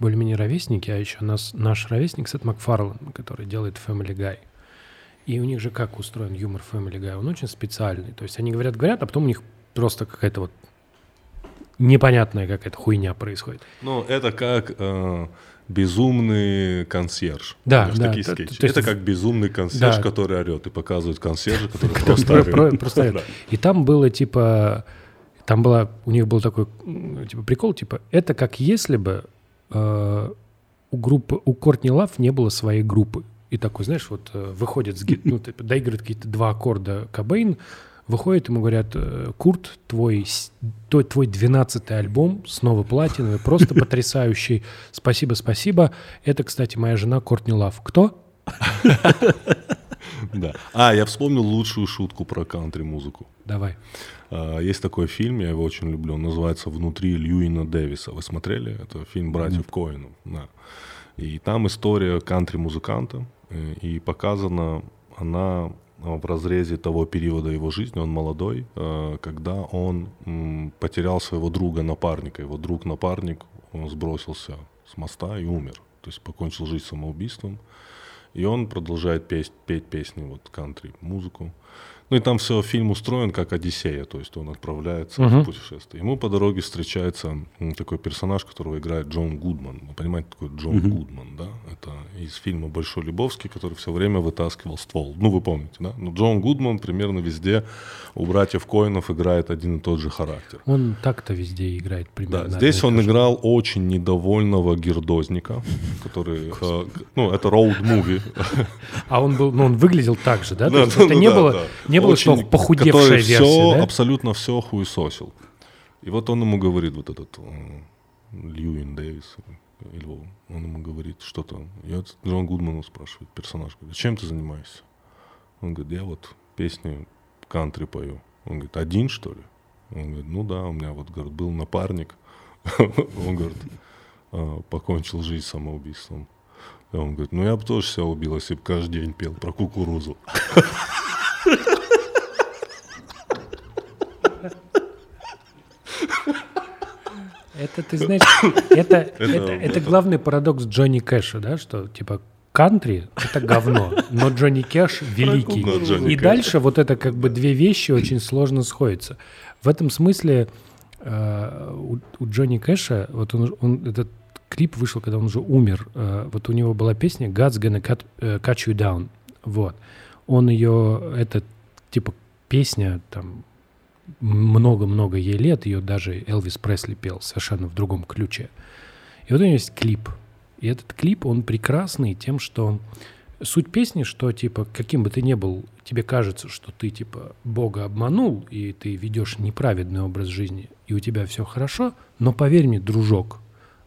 более-менее ровесники, а еще нас, наш ровесник Сет Макфарлан, который делает Family Guy. И у них же как устроен юмор Family Guy? Он очень специальный. То есть они говорят, говорят, а потом у них просто какая-то вот непонятная какая-то хуйня происходит. Ну, это как э, безумный консьерж. Да, да, такие то- скетчи. то есть это как безумный консьерж, Да. который орет, и показывают консьержа, который просто Про- орет. просто. И там было типа, там была, у них был такой типа прикол, типа, это как если бы э, у группы, у Кортни Лав не было своей группы. И такой, знаешь, вот э, выходит, с ну, типа, доигрывает какие-то два аккорда Кобейн, выходит, ему говорят, э, Курт, твой, твой, твой 12-й альбом, снова платиновый, просто потрясающий. Спасибо, спасибо. Это, кстати, моя жена Кортни Лав. Кто? Да. А, я вспомнил лучшую шутку про кантри-музыку. Давай. А, Есть такой фильм, я его очень люблю, он называется «Внутри Льюина Дэвиса». Вы смотрели? Это фильм братьев Коинов. Да. И там история кантри-музыканта, и показана она э, в разрезе того периода его жизни, он молодой, э, когда он потерял своего друга-напарника. Его друг-напарник он сбросился с моста и умер. То есть покончил жизнь самоубийством. И он продолжает петь, петь песни, вот кантри-музыку. Ну и там все, фильм устроен как Одиссея, то есть он отправляется Мгм. в путешествие. Ему по дороге встречается такой персонаж, которого играет Джон Гудман. Вы понимаете, такой Джон Гудман, да? Это из фильма «Большой Любовский», который все время вытаскивал ствол. Ну, вы помните, да? Но Джон Гудман примерно везде у братьев Коинов играет один и тот же характер. Он так-то везде играет примерно. Да, здесь он играл очень недовольного гердозника, который, э, ну, это роуд-муви. А он был, ну, он выглядел так же, да? Да, это ну не было. Не было, что Очень- похудевшая который версия, всё, да? абсолютно все хуесосил. И вот он ему говорит, вот этот э, Льюин Дэвис, или он ему говорит что-то. И вот Джон Гудману спрашивает, персонаж, говорит, чем ты занимаешься? Он говорит, я вот песни кантри пою. Он говорит, один что ли? Он говорит, ну да, у меня вот говорит, был напарник. Он говорит, «А, покончил жизнь самоубийством. И он говорит, ну я бы тоже себя убил, если бы каждый день пел про кукурузу. Это, ты знаешь, это, это, это, это- главный парадокс Джонни Кэша, да, что типа кантри — это говно, но Джонни Кэш великий. Джонни И Кэш. дальше вот это как бы две вещи очень сложно сходятся. В этом смысле э, у, у Джонни Кэша, вот он, он- этот клип вышел, когда он уже умер, э, вот у него была песня «God's gonna cut, э, cut you down», вот. Он ее, это типа песня там много-много ей лет, ее даже Элвис Пресли пел совершенно в другом ключе. И вот у него есть клип. И этот клип, он прекрасный тем, что суть песни, что типа каким бы ты ни был, тебе кажется, что ты типа Бога обманул, и ты ведешь неправедный образ жизни, и у тебя все хорошо, но поверь мне, дружок,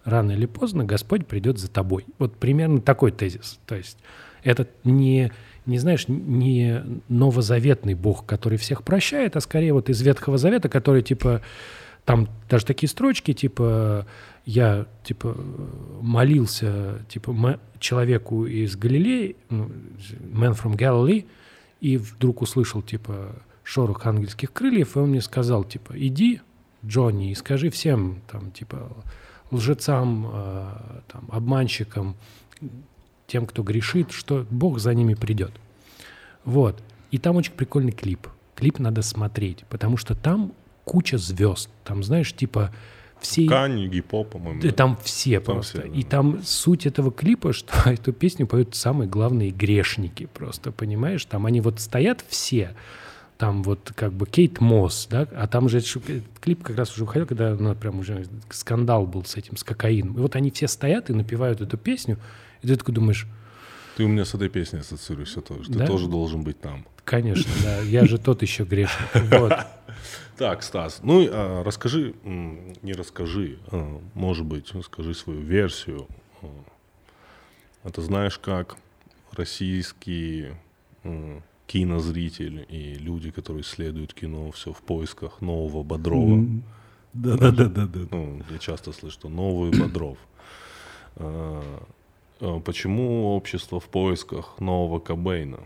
рано или поздно Господь придет за тобой. Вот примерно такой тезис. То есть это не, не знаешь, не новозаветный Бог, который всех прощает, а скорее вот из Ветхого Завета, который типа там даже такие строчки, типа я типа молился типа человеку из Галилеи, ну, man from Galilee, и вдруг услышал типа шорох ангельских крыльев, и он мне сказал типа иди, Джонни, и скажи всем там типа лжецам, э, там, обманщикам, тем, кто грешит, что Бог за ними придет. Вот. И там очень прикольный клип. Клип надо смотреть, потому что там куча звезд. Там, знаешь, типа все... Канни, гип-поп, по-моему. Да, там все Там просто. все, И да. там суть этого клипа, что эту песню поют самые главные грешники просто, понимаешь? Там они вот стоят все, там вот как бы Кейт Мосс, да, а там же этот клип как раз уже выходил, когда ну, прям уже скандал был с этим, с кокаином. И вот они все стоят и напевают эту песню, и ты такой думаешь, Ты у меня с этой песней ассоциируешься тоже. Ты Да? тоже должен быть там. конечно, да, я же тот еще грешник. Вот. Так, Стас, ну а, расскажи, не расскажи, а, может быть, скажи свою версию. А, Это знаешь, как российские м, кинозрители и люди, которые исследуют кино, все в поисках нового Бодрова. Да-да-да-да. Ну, я часто слышу, что новый Бодров. А Почему общество в поисках нового Кобейна?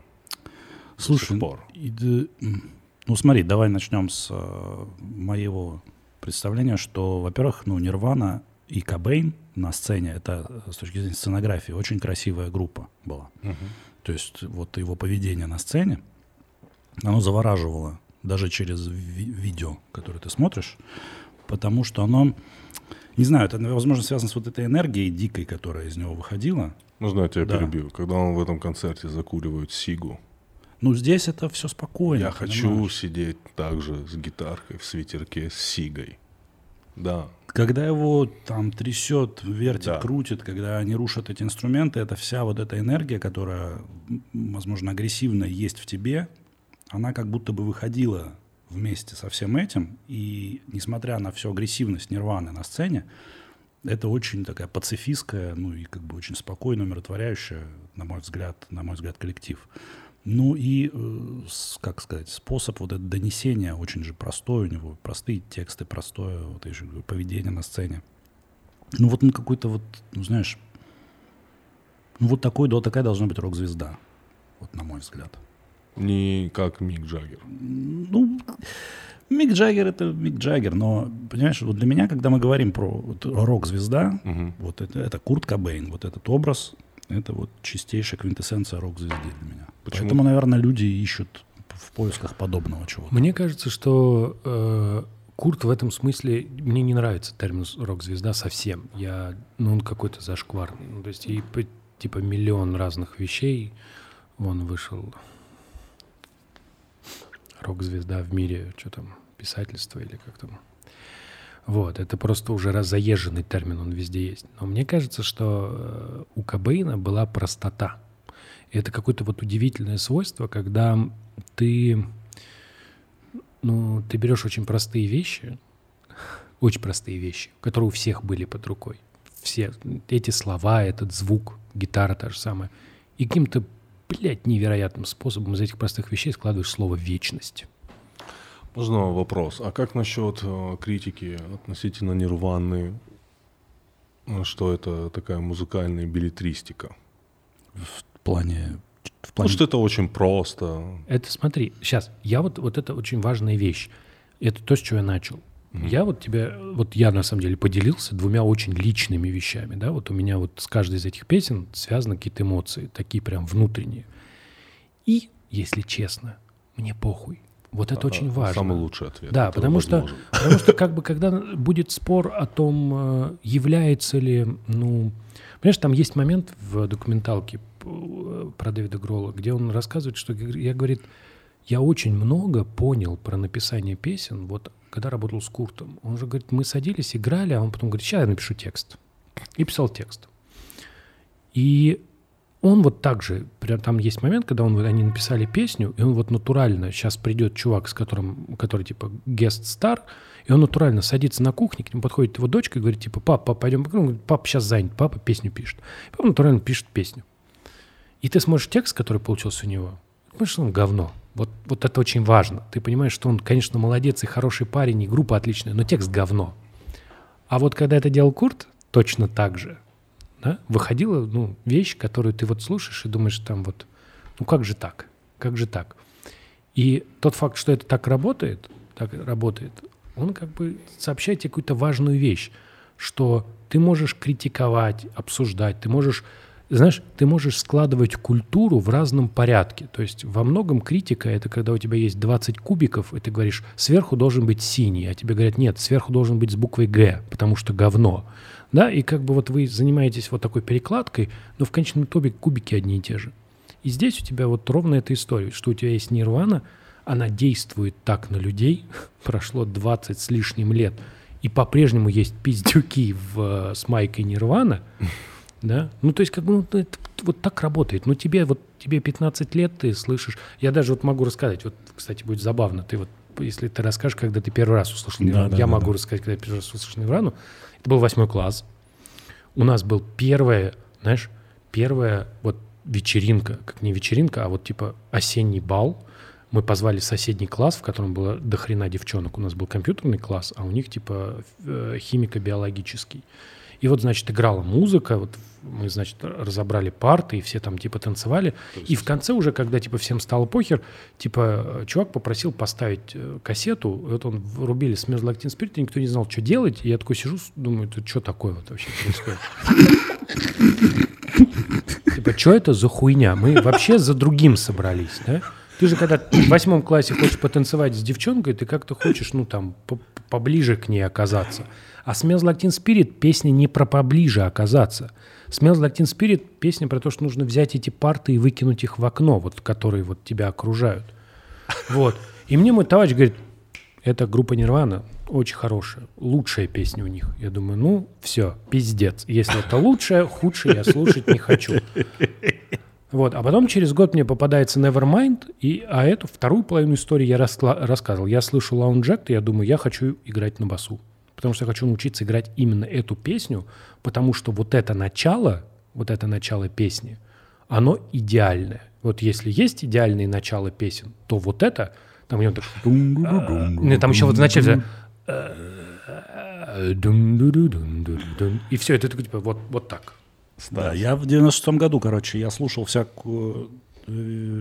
Слушай, сих пор. и да, м, ну смотри, давай начнем с э, моего представления, что, во-первых, ну, Нирвана и Кобейн на сцене, это э, с точки зрения сценографии очень красивая группа была. То есть вот его поведение на сцене, оно завораживало даже через ви- видео, которое ты смотришь, потому что оно, не знаю, это, возможно, связано с вот этой энергией дикой, которая из него выходила. Можно я тебя Да. перебью? Когда он в этом концерте закуривает сигу, Ну, здесь это все спокойно. я хочу понимаешь? сидеть также с гитаркой в свитерке с сигой. Да, Когда его там трясет, вертит, Да. крутит, когда они рушат эти инструменты, это вся вот эта энергия, которая, возможно, агрессивно есть в тебе, она как будто бы выходила вместе со всем этим. И несмотря на всю агрессивность Нирваны на сцене, это очень такая пацифистская, ну и как бы очень спокойная, умиротворяющая, на мой взгляд, на мой взгляд, коллектив. Ну и, э, как сказать, способ вот это донесения очень же простой у него, простые тексты, простое вот, я же говорю, поведение на сцене. Ну вот он какой-то вот, ну знаешь, ну вот такой, да, такая должна быть рок-звезда, вот на мой взгляд. Не как Мик Джаггер. Ну, Мик Джаггер это Мик Джаггер, но, понимаешь, вот для меня, когда мы говорим про вот рок-звезда, Мгм. вот это, это Курт Кобейн, вот этот образ, это вот чистейшая квинтэссенция рок-звезды для меня. Почему? Поэтому, наверное, люди ищут в поисках подобного чего-то. Мне кажется, что э, Курт в этом смысле, мне не нравится термин рок-звезда совсем. Я, ну, он какой-то зашкварный. Ну, то есть, и, типа, миллион разных вещей. Вон вышел рок-звезда в мире, что там, писательство или как там. Вот, это просто уже раз заезженный термин, он везде есть. Но мне кажется, что э, у Кобейна была простота. И это какое-то вот удивительное свойство, когда ты, ну, ты берешь очень простые вещи, очень простые вещи, которые у всех были под рукой. Все эти слова, этот звук, гитара та же самая. И каким-то, блядь, невероятным способом из этих простых вещей складываешь слово «вечность». Можно вопрос? А как насчет э, критики относительно Нирваны, э, что это такая музыкальная билетристика? В плане... В Ну, плане... что это очень просто. Это смотри, сейчас, я вот, вот это очень важная вещь. Это то, с чего я начал. Я вот тебе, вот я на самом деле поделился двумя очень личными вещами, да, вот у меня вот с каждой из этих песен связаны какие-то эмоции, такие прям внутренние. И, если честно, мне похуй. Вот это очень А, важно. Самый лучший ответ. Да, потому что, потому что как бы когда будет спор о том, э, является ли, ну, понимаешь, там есть момент в документалке э, про Дэвида Гролла, где он рассказывает, что я говорит, я очень много понял про написание песен, вот когда работал с Куртом. Он же говорит, мы садились, играли, а он потом говорит, сейчас я напишу текст. И писал текст. И он вот так же, прям там есть момент, когда он, они написали песню, и он вот натурально, сейчас придет чувак, с которым, который типа гест стар, и он натурально садится на кухне, к нему подходит его дочка и говорит, типа, пап, пап, пойдем, поговорим». Он говорит, папа сейчас занят, папа песню пишет. И папа натурально пишет песню. И ты смотришь текст, который получился у него, понимаешь, он говно. Вот, вот это очень важно. Ты понимаешь, что он, конечно, молодец и хороший парень, и группа отличная, но текст говно. А вот когда это делал Курт, точно так же да, выходила ну, вещь, которую ты вот слушаешь и думаешь там вот, ну как же так, как же так. И тот факт, что это так работает, так работает, он как бы сообщает тебе какую-то важную вещь, что ты можешь критиковать, обсуждать, ты можешь знаешь, ты можешь складывать культуру в разном порядке. То есть во многом критика — это когда у тебя есть 20 кубиков, и ты говоришь, сверху должен быть синий, а тебе говорят, нет, сверху должен быть с буквой «Г», потому что говно. Да, и как бы вот вы занимаетесь вот такой перекладкой, но в конечном итоге кубики одни и те же. И здесь у тебя вот ровно эта история, что у тебя есть нирвана, она действует так на людей, прошло 20 с лишним лет, и по-прежнему есть пиздюки в, э, с майкой нирвана, да, ну то есть как бы ну, это вот так работает. Ну тебе вот тебе 15 лет, ты слышишь, я даже вот могу рассказать, вот, кстати, будет забавно, ты вот если ты расскажешь, когда ты первый раз услышал Нирвану, да, я да, могу да. рассказать, когда я первый раз услышал Нирвану, это был восьмой класс, у нас был первая, знаешь, первая вот вечеринка, как не вечеринка, а вот типа осенний бал. Мы позвали соседний класс, в котором было до хрена девчонок. У нас был компьютерный класс, а у них типа э, химико-биологический. И вот, значит, играла музыка, вот мы, значит, разобрали парты, и все там типа танцевали. И в конце уже, когда типа всем стало похер, типа чувак попросил поставить э, кассету, вот он врубили Spirit, и никто не знал, что делать. И я такой сижу, думаю, это что такое вот вообще происходит? Типа, что это за хуйня? Мы вообще за другим собрались, да? Ты же, когда в восьмом классе хочешь потанцевать с девчонкой, ты как-то хочешь, ну, там, по- поближе к ней оказаться. А Smells Like Teen Spirit песня не про поближе оказаться. Smells Like Teen Spirit песня про то, что нужно взять эти парты и выкинуть их в окно, вот, которые вот тебя окружают. Вот. И мне мой товарищ говорит, это группа Нирвана, очень хорошая, лучшая песня у них. Я думаю, ну, все, пиздец. Если это лучшая, худшая я слушать не хочу. Вот, а потом через год мне попадается Nevermind, и, а эту вторую половину истории я рассказывал. Я слышу Lounge Act, и я думаю, я хочу играть на басу. Потому что я хочу научиться играть именно эту песню, потому что вот это начало, вот это начало песни, оно идеальное. Вот если есть идеальные начала песен, то вот это, там у него так... Там еще вот вначале... дун-ду-ду-дун-ду-дун-дун. И все, это такой, типа, вот, вот так. Да, я в 96-м году, короче, я слушал всякую э,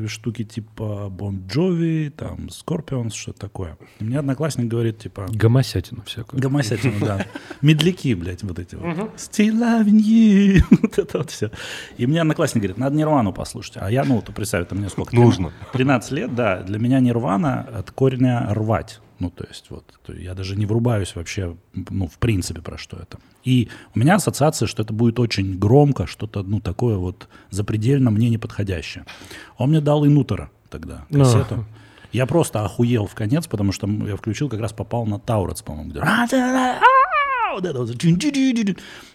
штуки типа Бон Джови, там, Скорпионс, что-то такое. И мне одноклассник говорит, типа, Гомосятину всякую. Гомосятина, да. Медляки, блядь, вот эти вот. Still loving you. Вот это вот все. И мне одноклассник говорит, надо Нирвану послушать. А я, ну, ты представь, это мне сколько? Нужно. 13 лет, да. Для меня Нирвана от корня рвать. Ну, то есть вот, я даже не врубаюсь вообще, ну, в принципе, про что это. И у меня ассоциация, что это будет очень громко, что-то, ну, такое вот запредельно мне неподходящее. Он мне дал Инутера тогда, Ну. кассету. Я просто охуел в конец, потому что я включил, как раз попал на Таурец, по-моему, где вот это вот.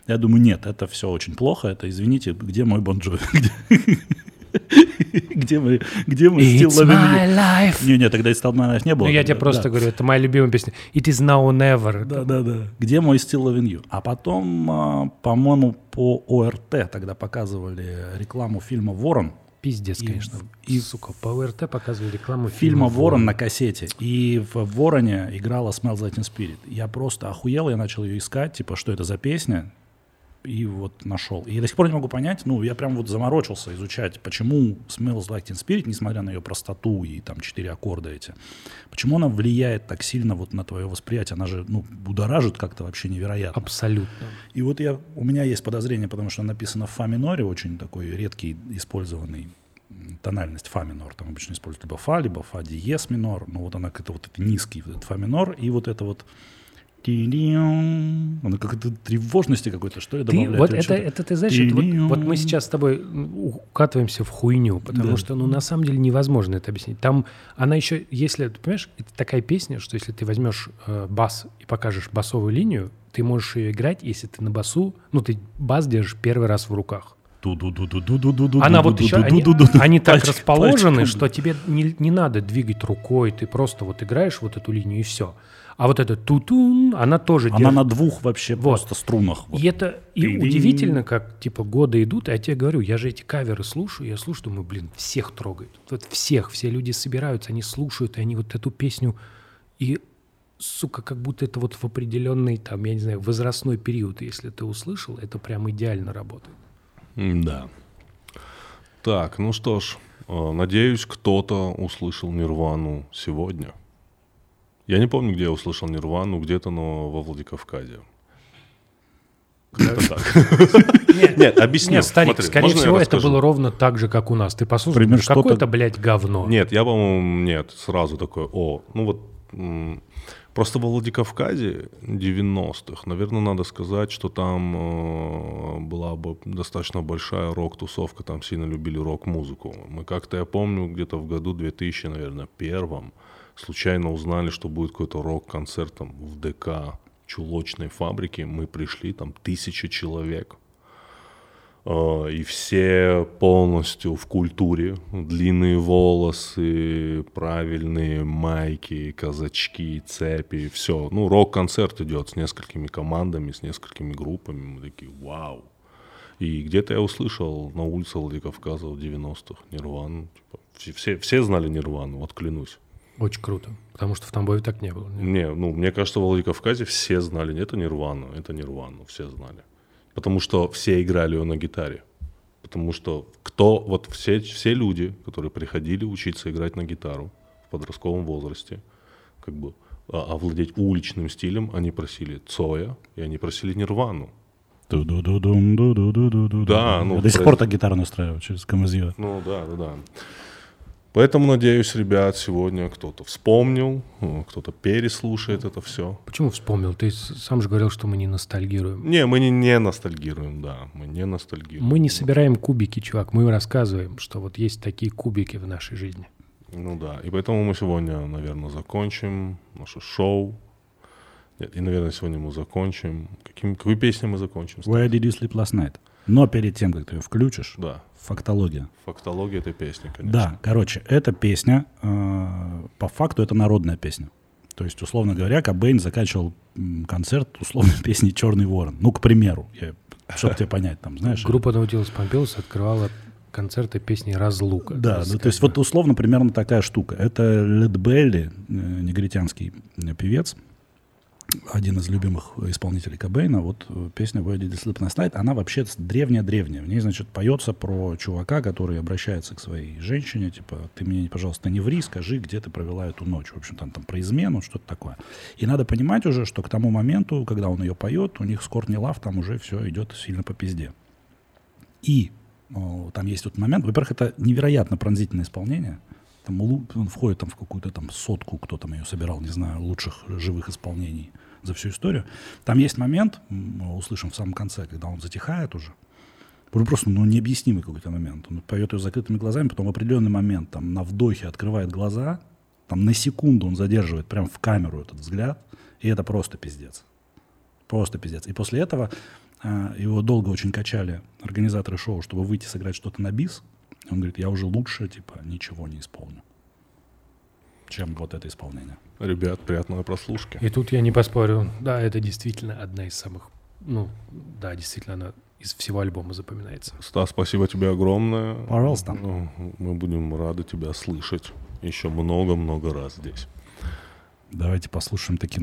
Я думаю, нет, это все очень плохо. Это, извините, где мой Бон Джови? Где мы, где мы Still It's Loving my You? life. Не, не, тогда и Still My Life не было. Ну, я тебе просто говорю, это моя любимая песня. It is now or never. Да, да, да. Где мой Still Loving You? А потом, а, по-моему, по ОРТ тогда показывали рекламу фильма «Ворон». Пиздец, конечно. и- сука, по ОРТ показывали рекламу фильма фильма «Ворон» на кассете. И в «Вороне» играла «Smells Like Spirit». Я просто охуел, я начал ее искать, типа, что это за песня, и вот нашел. И я до сих пор не могу понять, ну, я прям вот заморочился изучать, почему «Smells Like Teen Spirit», несмотря на ее простоту и там четыре аккорда эти, почему она влияет так сильно вот на твое восприятие, она же, ну, будоражит как-то вообще невероятно. Абсолютно. И вот я, у меня есть подозрение, потому что написано в фа миноре, очень такой редкий использованный тональность фа минор. Там обычно используют либо фа, либо фа диез минор. Но вот она как-то вот это низкий вот этот фа минор. И вот это вот она как-то тревожности какой-то, что ли, добавляет? Ты, вот это, это ты знаешь, это, вот, вот мы сейчас с тобой укатываемся в хуйню, потому да. что, ну, на самом деле невозможно это объяснить. Там она еще, если, ты понимаешь, это такая песня, что если ты возьмешь э, бас и покажешь басовую линию, ты можешь ее играть, если ты на басу, ну, ты бас держишь первый раз в руках. Она вот еще, они, они так пальчик, расположены, пальчик. что тебе не, не надо двигать рукой, ты просто вот играешь вот эту линию и все. А вот это тутун, она тоже Она держит. на двух вообще Вот. просто струнах. вот. И это и удивительно, как типа годы идут, а я тебе говорю, я же эти каверы слушаю, я слушаю, думаю, блин, всех трогает. Вот всех, все люди собираются, они слушают, и они вот эту песню, и, сука, как будто это вот в определенный, там, я не знаю, возрастной период, если ты услышал, это прям идеально работает. Да. Так, ну что ж, э, надеюсь, кто-то услышал Нирвану сегодня. Я не помню, где я услышал Нирвану, где-то, но во Владикавказе. Так. Нет, объясню. Нет, старик, Смотри, скорее всего, это было ровно так же, как у нас. Ты послушай, Пример, что-то- какое-то, блядь, говно. Нет, я, по-моему, нет, сразу такой, о, ну вот, м, просто во Владикавказе 90-х, наверное, надо сказать, что там э, была бы достаточно большая рок-тусовка, там сильно любили рок-музыку. Мы как-то, я помню, где-то в году 2000, наверное, первом, случайно узнали, что будет какой-то рок-концерт там в ДК чулочной фабрики, мы пришли, там тысяча человек, Э, и все полностью в культуре. Длинные волосы, правильные майки, казачки, цепи, все. Ну, рок-концерт идет с несколькими командами, с несколькими группами. Мы такие, вау. И где-то я услышал на улице Владикавказа в 90-х Нирвану. Типа, все, все, знали Нирвану, вот клянусь. Очень круто. Потому что в Тамбове так не было. Не, ну, мне кажется, в Владикавказе все знали, это Нирвану, это Нирвану, все знали. Потому что все играли ее на гитаре. Потому что кто, вот все, все люди, которые приходили учиться играть на гитару в подростковом возрасте, как бы а- овладеть уличным стилем, они просили Цоя, и они просили Нирвану. Ду-ду-ду-ду-ду. Да, ну, Я до сих про- пор так гитару настраиваю через КМЗ. Ну да, да, да. Поэтому, надеюсь, ребят, сегодня кто-то вспомнил, э, кто-то переслушает это все. Почему вспомнил? Ты сам же говорил, что мы не ностальгируем. Не, мы не, не ностальгируем, да, мы не ностальгируем. Мы не собираем кубики, чувак. Мы рассказываем, что вот есть такие кубики в нашей жизни. Ну да, и поэтому мы сегодня, наверное, закончим наше шоу. Нет, и, наверное, сегодня мы закончим. Каким, какой песней мы закончим? Where did you sleep last night? Но перед тем, как ты ее включишь, Да, фактология. фактология этой песни, конечно. Да, короче, эта песня, э, по факту, это народная песня. То есть, условно говоря, Кобейн заканчивал концерт условно песней «Черный ворон». Ну, к примеру, чтобы тебе понять, там, знаешь. Группа Наутилус Помпилус открывала концерты песни «Разлука». Да, ну, то есть вот условно примерно такая штука. Это Лед Белли, э, негритянский э, певец, один из любимых исполнителей Кобейна. Вот э, песня «Where did you sleep night», она вообще древняя-древняя. В ней, значит, поется про чувака, который обращается к своей женщине, типа, ты мне, пожалуйста, не ври, скажи, где ты провела эту ночь. В общем, там, там про измену, что-то такое. И надо понимать уже, что к тому моменту, когда он ее поет, у них с Кортни Лав там уже все идет сильно по пизде. И о, там есть вот момент, во-первых, это невероятно пронзительное исполнение. Там он входит там в какую-то там сотку, кто там ее собирал, не знаю, лучших живых исполнений за всю историю. Там есть момент, услышим в самом конце, когда он затихает уже. Просто ну, необъяснимый какой-то момент. Он поет ее закрытыми глазами, потом в определенный момент там на вдохе открывает глаза, там на секунду он задерживает прям в камеру этот взгляд, и это просто пиздец. Просто пиздец. И после этого а, его долго очень качали организаторы шоу, чтобы выйти сыграть что-то на бис. Он говорит, я уже лучше, типа, ничего не исполню, чем вот это исполнение. Ребят, приятного прослушки. И тут я не поспорю. Да, это действительно одна из самых... Ну, да, действительно, она из всего альбома запоминается. Стас, спасибо тебе огромное. Пожалуйста. Ну, Мы будем рады тебя слышать еще много-много раз здесь. Давайте послушаем таки,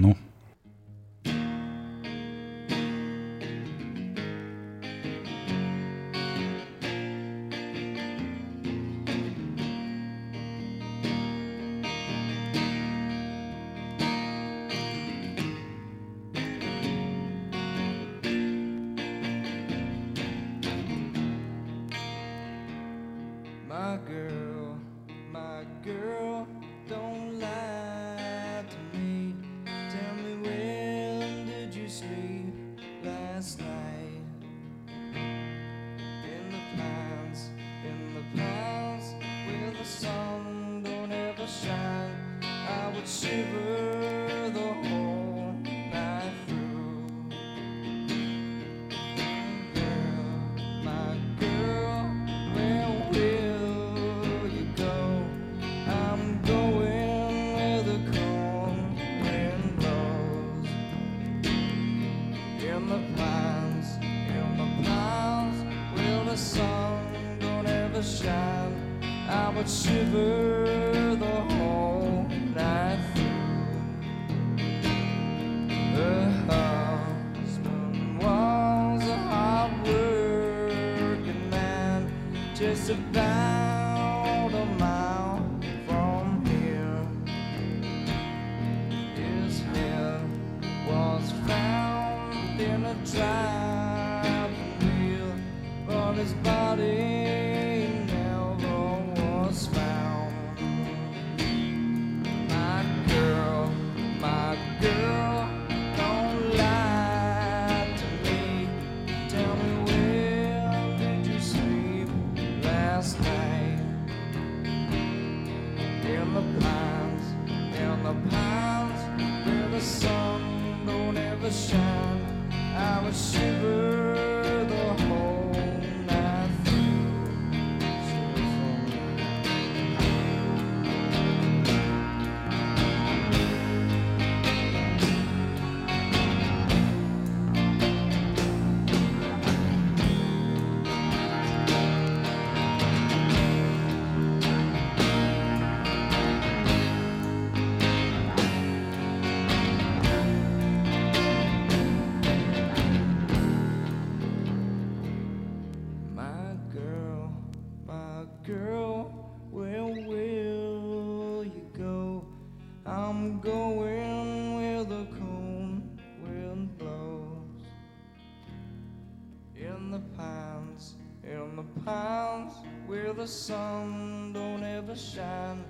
sun don't ever shine,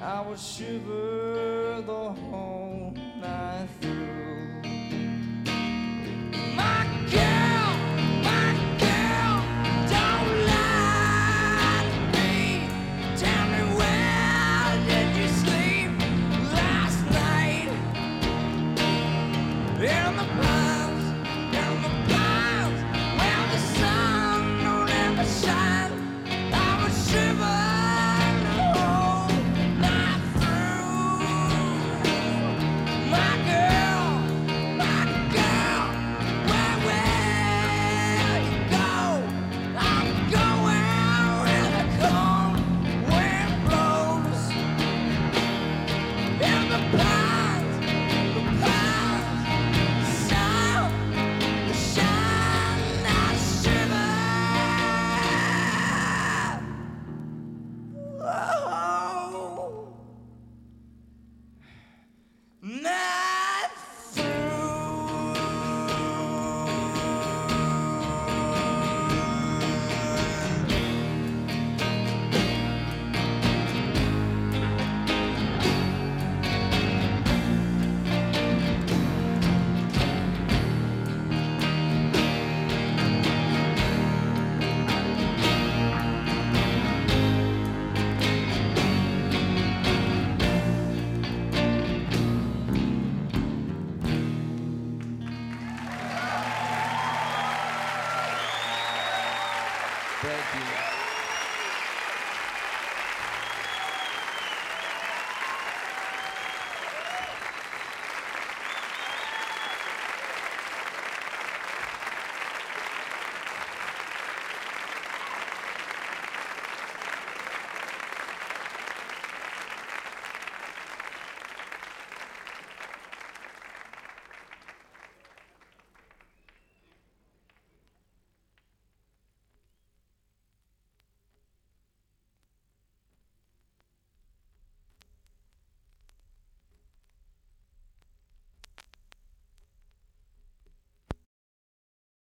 I would shiver the whole.